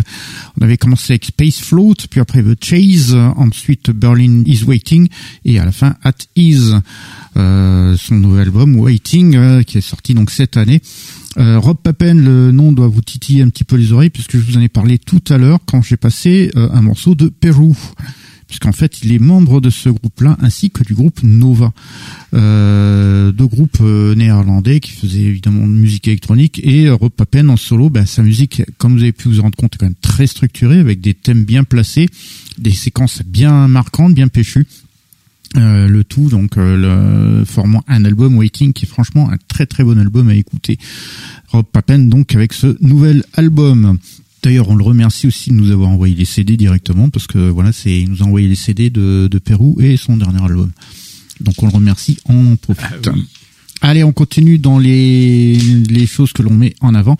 On avait commencé avec Space Float, puis après The Chase, ensuite Berlin is Waiting et à la fin At Ease. Euh, son nouvel album Waiting qui est sorti donc cette année. Rob Papen, le nom doit vous titiller un petit peu les oreilles puisque je vous en ai parlé tout à l'heure quand j'ai passé un morceau de Pérou puisqu'en fait il est membre de ce groupe-là ainsi que du groupe Nova, euh, deux groupes euh, néerlandais qui faisaient évidemment de musique électronique et euh, Rob Papen en solo, ben, sa musique, comme vous avez pu vous en rendre compte, est quand même très structurée avec des thèmes bien placés, des séquences bien marquantes, bien péchues. Euh, le tout donc le formant un album Waiting qui est franchement un très très bon album à écouter. Rob Papen donc avec ce nouvel album. D'ailleurs, on le remercie aussi de nous avoir envoyé les CD directement parce que voilà, c'est il nous a envoyé les CD de, de Pérou et son dernier album. Donc on le remercie, en profite. Ah Allez, on continue dans les, les choses que l'on met en avant.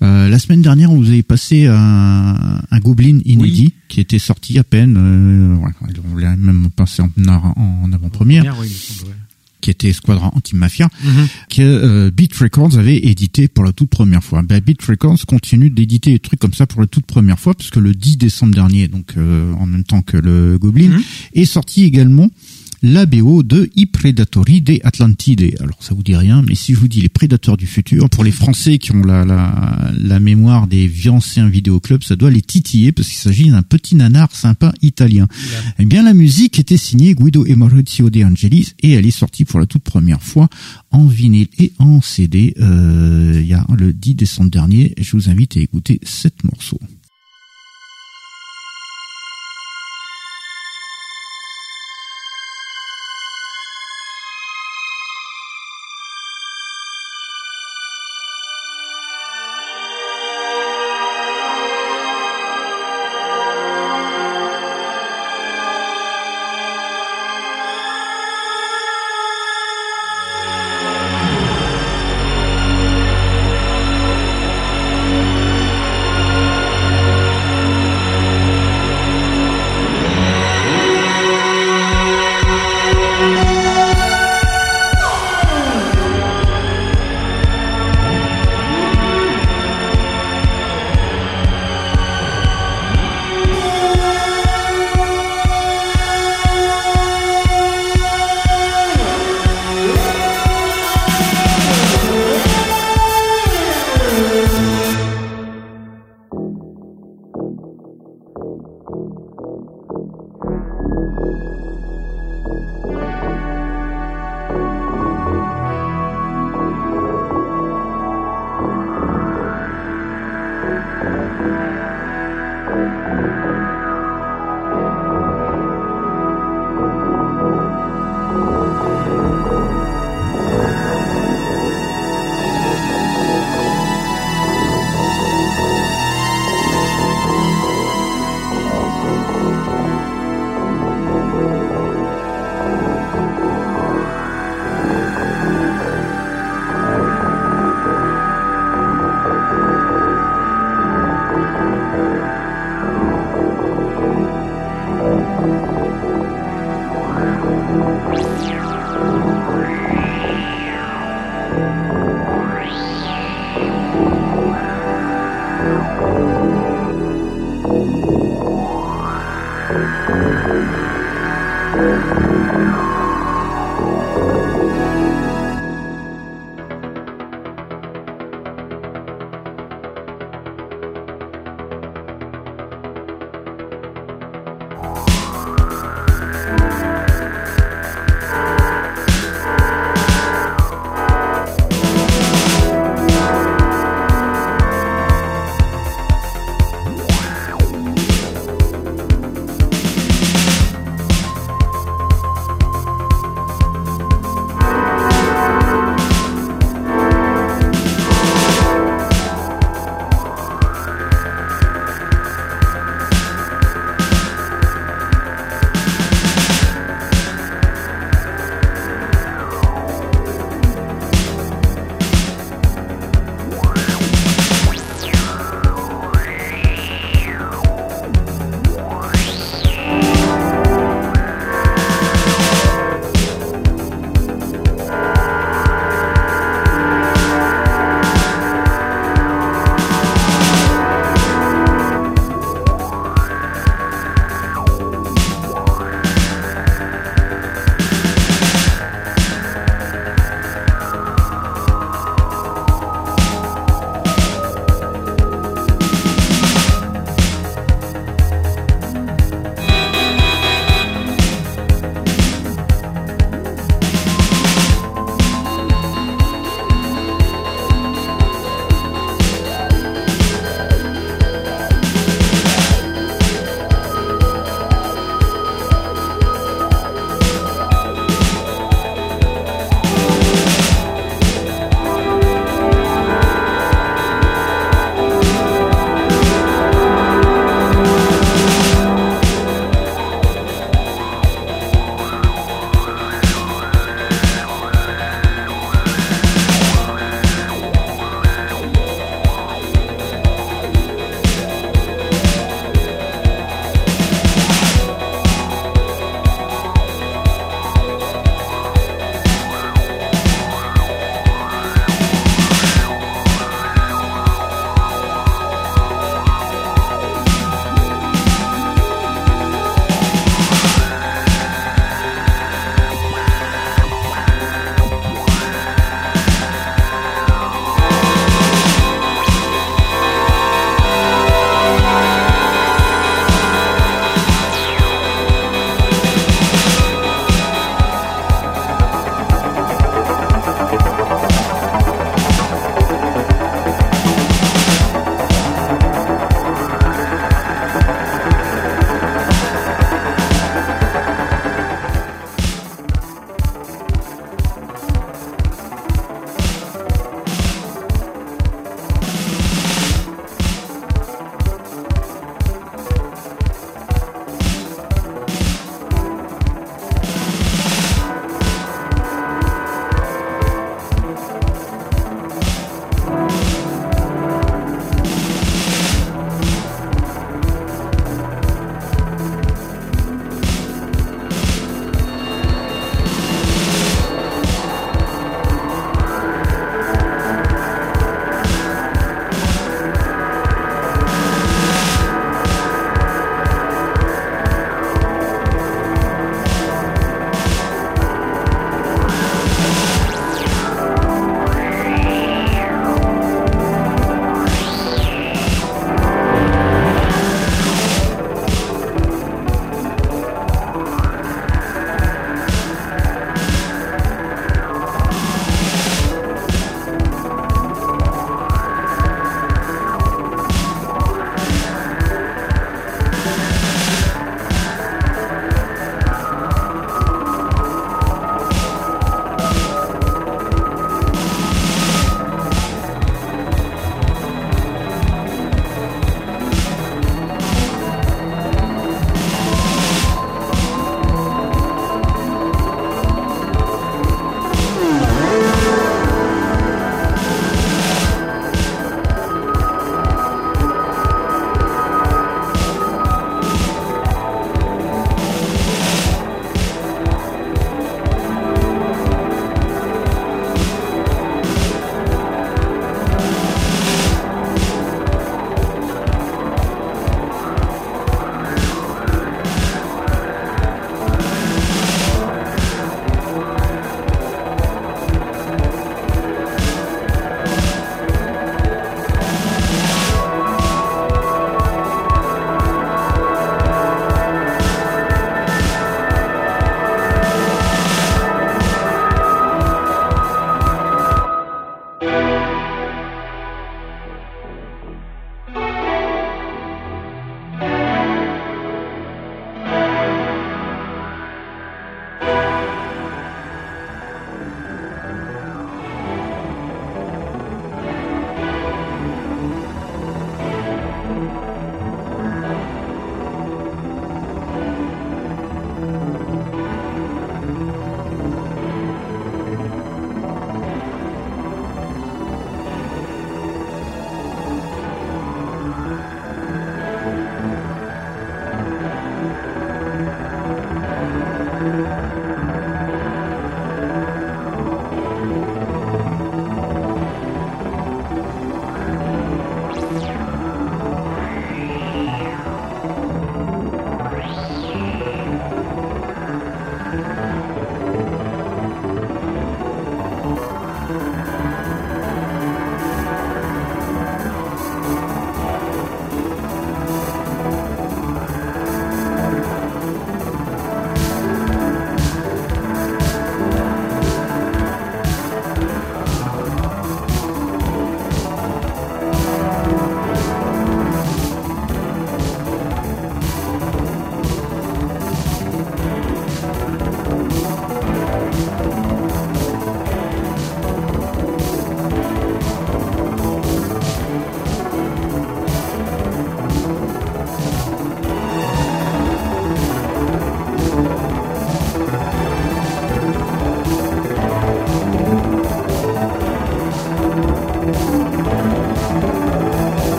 Euh, la semaine dernière, on vous avait passé un, un Goblin inédit qui était sorti à peine. Euh, on l'a même passé en, en avant-première qui était Squadron Anti-Mafia, mhm. que euh, Beat Records avait édité pour la toute première fois. Ben, Beat Records continue d'éditer des trucs comme ça pour la toute première fois, puisque le 10 décembre dernier, donc en même temps que le Goblin, mhm. est sorti également la BO de I Predatori de Atlantide. Alors ça vous dit rien, mais si je vous dis les prédateurs du futur, pour les Français qui ont la, la, la mémoire des vieux anciens vidéoclubs, ça doit les titiller parce qu'il s'agit d'un petit nanar sympa italien. Eh bien la musique était signée Guido e Maurizio De Angelis et elle est sortie pour la toute première fois en vinyle et en CD euh, il y a le 10 décembre dernier. Je vous invite à écouter sept morceaux.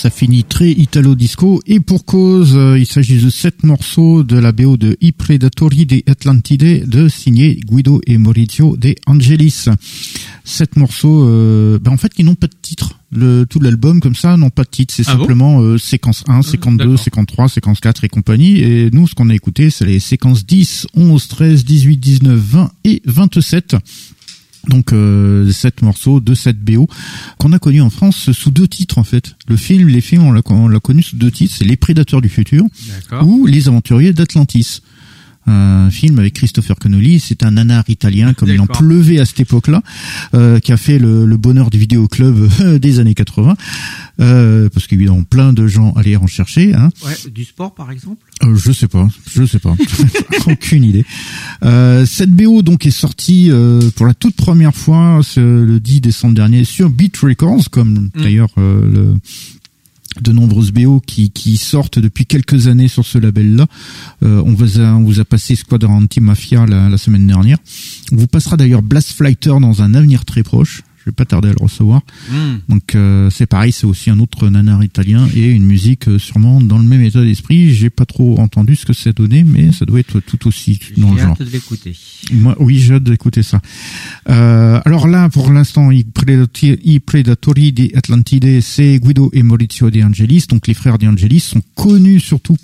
Ça finit très italo-disco et pour cause, euh, il s'agit de sept morceaux de la BO de I Predatori de Atlantide de signé Guido et Maurizio de Angelis. Sept morceaux, euh, ben en fait, qui n'ont pas de titre. Le, tout l'album comme ça n'ont pas de titre, c'est Ah simplement euh, séquence 1, séquence 2, d'accord. séquence 3, séquence 4 et compagnie. Et nous, ce qu'on a écouté, c'est les séquences 10, 11, 13, 18, 19, 20 et 27. Donc euh, sept morceaux de cette BO qu'on a connu en France sous deux titres en fait. Le film, les films, on l'a on l'a connu sous deux titres, c'est Les Prédateurs du futur ou Les Aventuriers d'Atlantis. Un film avec Christopher Connolly, c'est un nanar italien comme il en pleuvait à cette époque-là, euh, qui a fait le, le bonheur du vidéoclub euh, des années 80, euh, parce qu'évidemment plein de gens allaient en chercher. Hein. Ouais, du sport par exemple? Euh, je sais pas, je sais pas, [LAUGHS] aucune idée. Euh, cette BO donc est sortie euh, pour la toute première fois ce- le 10 décembre dernier sur Beat Records, comme d'ailleurs euh, le- de nombreuses BO qui, sortent depuis quelques années sur ce label-là. Euh, on, vous a, on vous a passé Squadron Anti-Mafia la, la semaine dernière. On vous passera d'ailleurs Blast Fighter dans un avenir très proche. Je vais pas tarder à le recevoir. Hmm. Donc euh, c'est pareil, c'est aussi un autre nanar italien et une musique euh, sûrement dans le même état d'esprit. J'ai pas trop entendu ce que ça donnait, mais ça doit être tout aussi dans le J'ai genre. hâte de l'écouter. Moi, oui, j'ai hâte d'écouter ça. Euh, alors là, pour l'instant, I Predatori di Atlantide, c'est Guido et Maurizio De Angelis. Donc les frères De Angelis sont connus surtout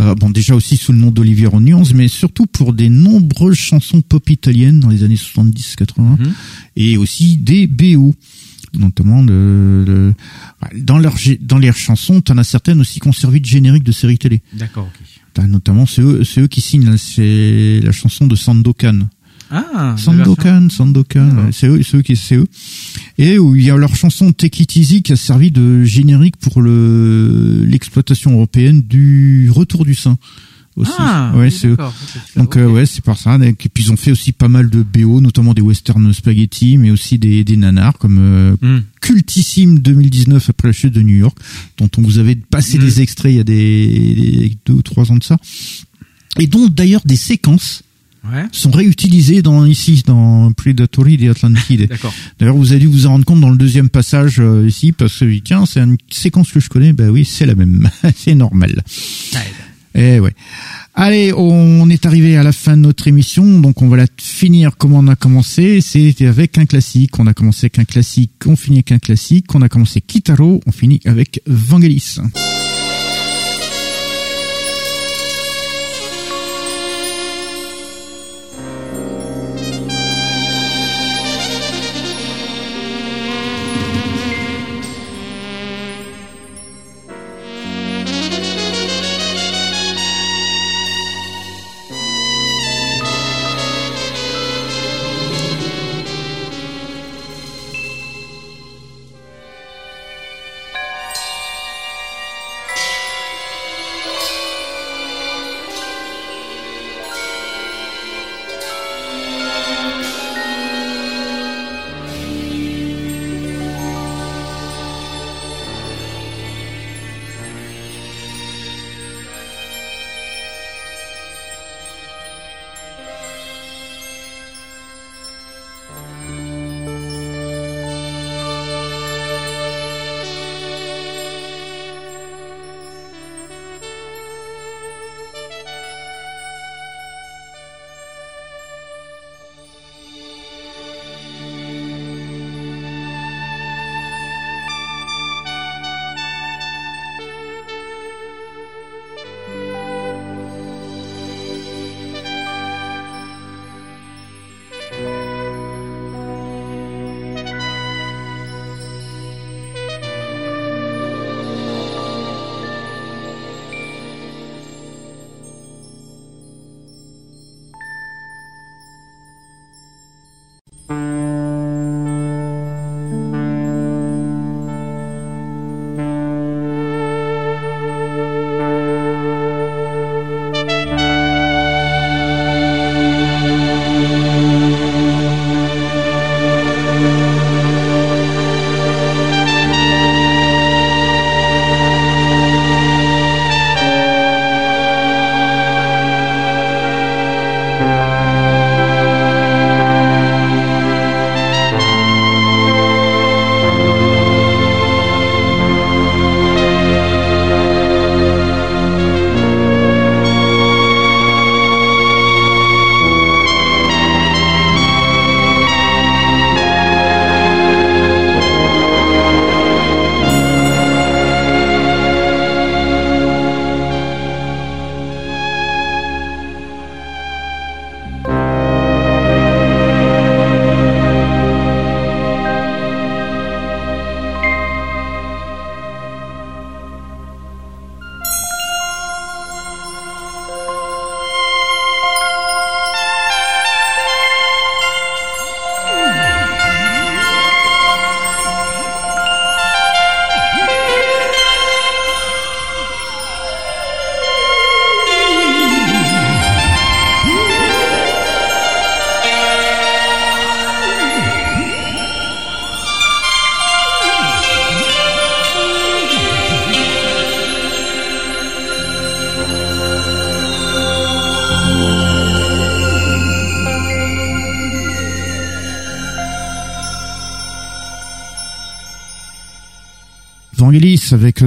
euh, bon, déjà aussi sous le nom d'Olivier Rognons, mais surtout pour des nombreuses chansons pop italiennes dans les années 70-80 Mhm. et aussi des BO notamment dans leurs dans leurs chansons, t'en as certaines aussi qui ont servi de générique de séries télé. D'accord, ok. T'as notamment c'est eux, eux qui signent la, c'est la chanson de Sandokan. Ah, Sandokan, Sandokan, c'est eux, c'est eux qui c'est eux. Et où il y a leur chanson Take It Easy qui a servi de générique pour le l'exploitation européenne du Retour du Saint aussi. Ah, ouais, oui, c'est eux. Donc euh, ouais, c'est par ça. Et puis ils ont fait aussi pas mal de BO, notamment des western spaghetti, mais aussi des, des nanars comme euh, Hmm. cultissime 2019 après la chute de New York, dont on vous avait passé Mm. des extraits il y a des, des deux ou trois ans de ça, et dont d'ailleurs des séquences Ouais, sont réutilisées dans ici dans Predatory des Atlantide. D'ailleurs, vous avez dû vous en rendre compte dans le deuxième passage euh, ici, parce que tiens, c'est une séquence que je connais. Ben oui, c'est la même, [LAUGHS] c'est normal. Aide. Eh ouais. Allez, on est arrivé à la fin de notre émission, donc on va la finir comme on a commencé. C'était avec un classique. On a commencé avec un classique, on finit avec un classique. On a commencé Kitaro, on finit avec Vangelis.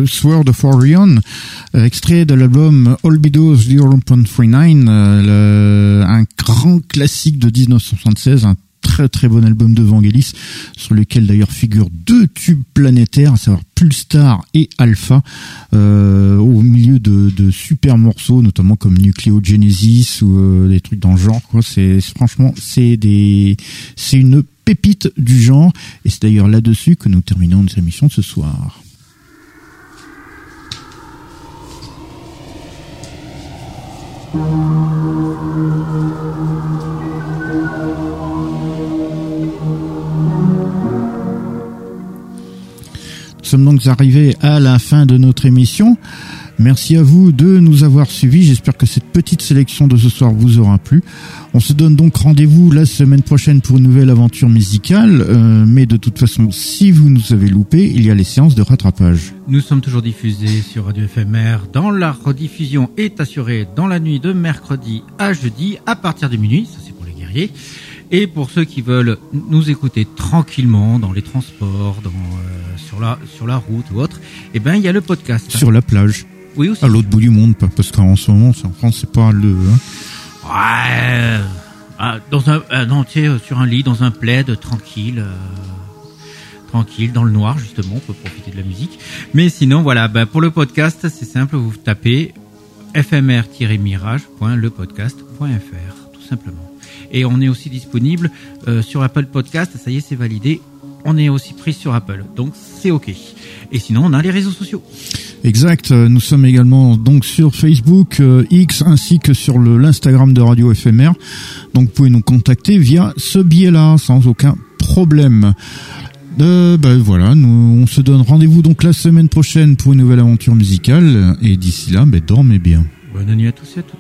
Sword of Orion, extrait de l'album Olbidos 0.39, un grand classique de 1976, un très très bon album de Vangelis, sur lequel d'ailleurs figurent deux tubes planétaires, à savoir Pulstar et Alpha, euh, au milieu de, de, super morceaux, notamment comme Nucleogenesis ou euh, des trucs dans le genre. Franchement c'est c'est une pépite du genre, et c'est d'ailleurs là-dessus que nous terminons notre émission ce soir. Nous sommes donc arrivés à la fin de notre émission. Merci à vous de nous avoir suivis. J'espère que cette petite sélection de ce soir vous aura plu. On se donne donc rendez-vous la semaine prochaine pour une nouvelle aventure musicale. Euh, mais de toute façon, si vous nous avez loupé, il y a les séances de rattrapage. Nous sommes toujours diffusés sur Radio FMR. Dans la rediffusion est assurée dans la nuit de mercredi à jeudi à partir de minuit. Ça c'est pour les guerriers. Et pour ceux qui veulent nous écouter tranquillement dans les transports, dans, euh, sur, la, sur la route ou autre, eh ben, il y a le podcast. Sur la plage. Oui, aussi. À l'autre bout du monde, parce qu'en ce moment, en France, c'est pas le... Hein. Ouais. Ah, dans un, euh, non, tu sais, euh, sur un lit, dans un plaid, tranquille. tranquille, dans le noir, justement, on peut profiter de la musique. Mais sinon, voilà, ben, pour le podcast, c'est simple, vous tapez fmr-mirage.lepodcast.fr, tout simplement. Et on est aussi disponible euh, sur Apple Podcast. Ça y est, c'est validé. On est aussi pris sur Apple. Donc c'est OK. Et sinon, on a les réseaux sociaux. Exact. Nous sommes également donc sur Facebook, euh, X, ainsi que sur l'Instagram de Radio FMR. Donc vous pouvez nous contacter via ce biais-là, sans aucun problème. Euh, ben voilà, nous, on se donne rendez-vous donc la semaine prochaine pour une nouvelle aventure musicale. Et d'ici là, ben, dormez bien. Bonne nuit à tous et à toutes.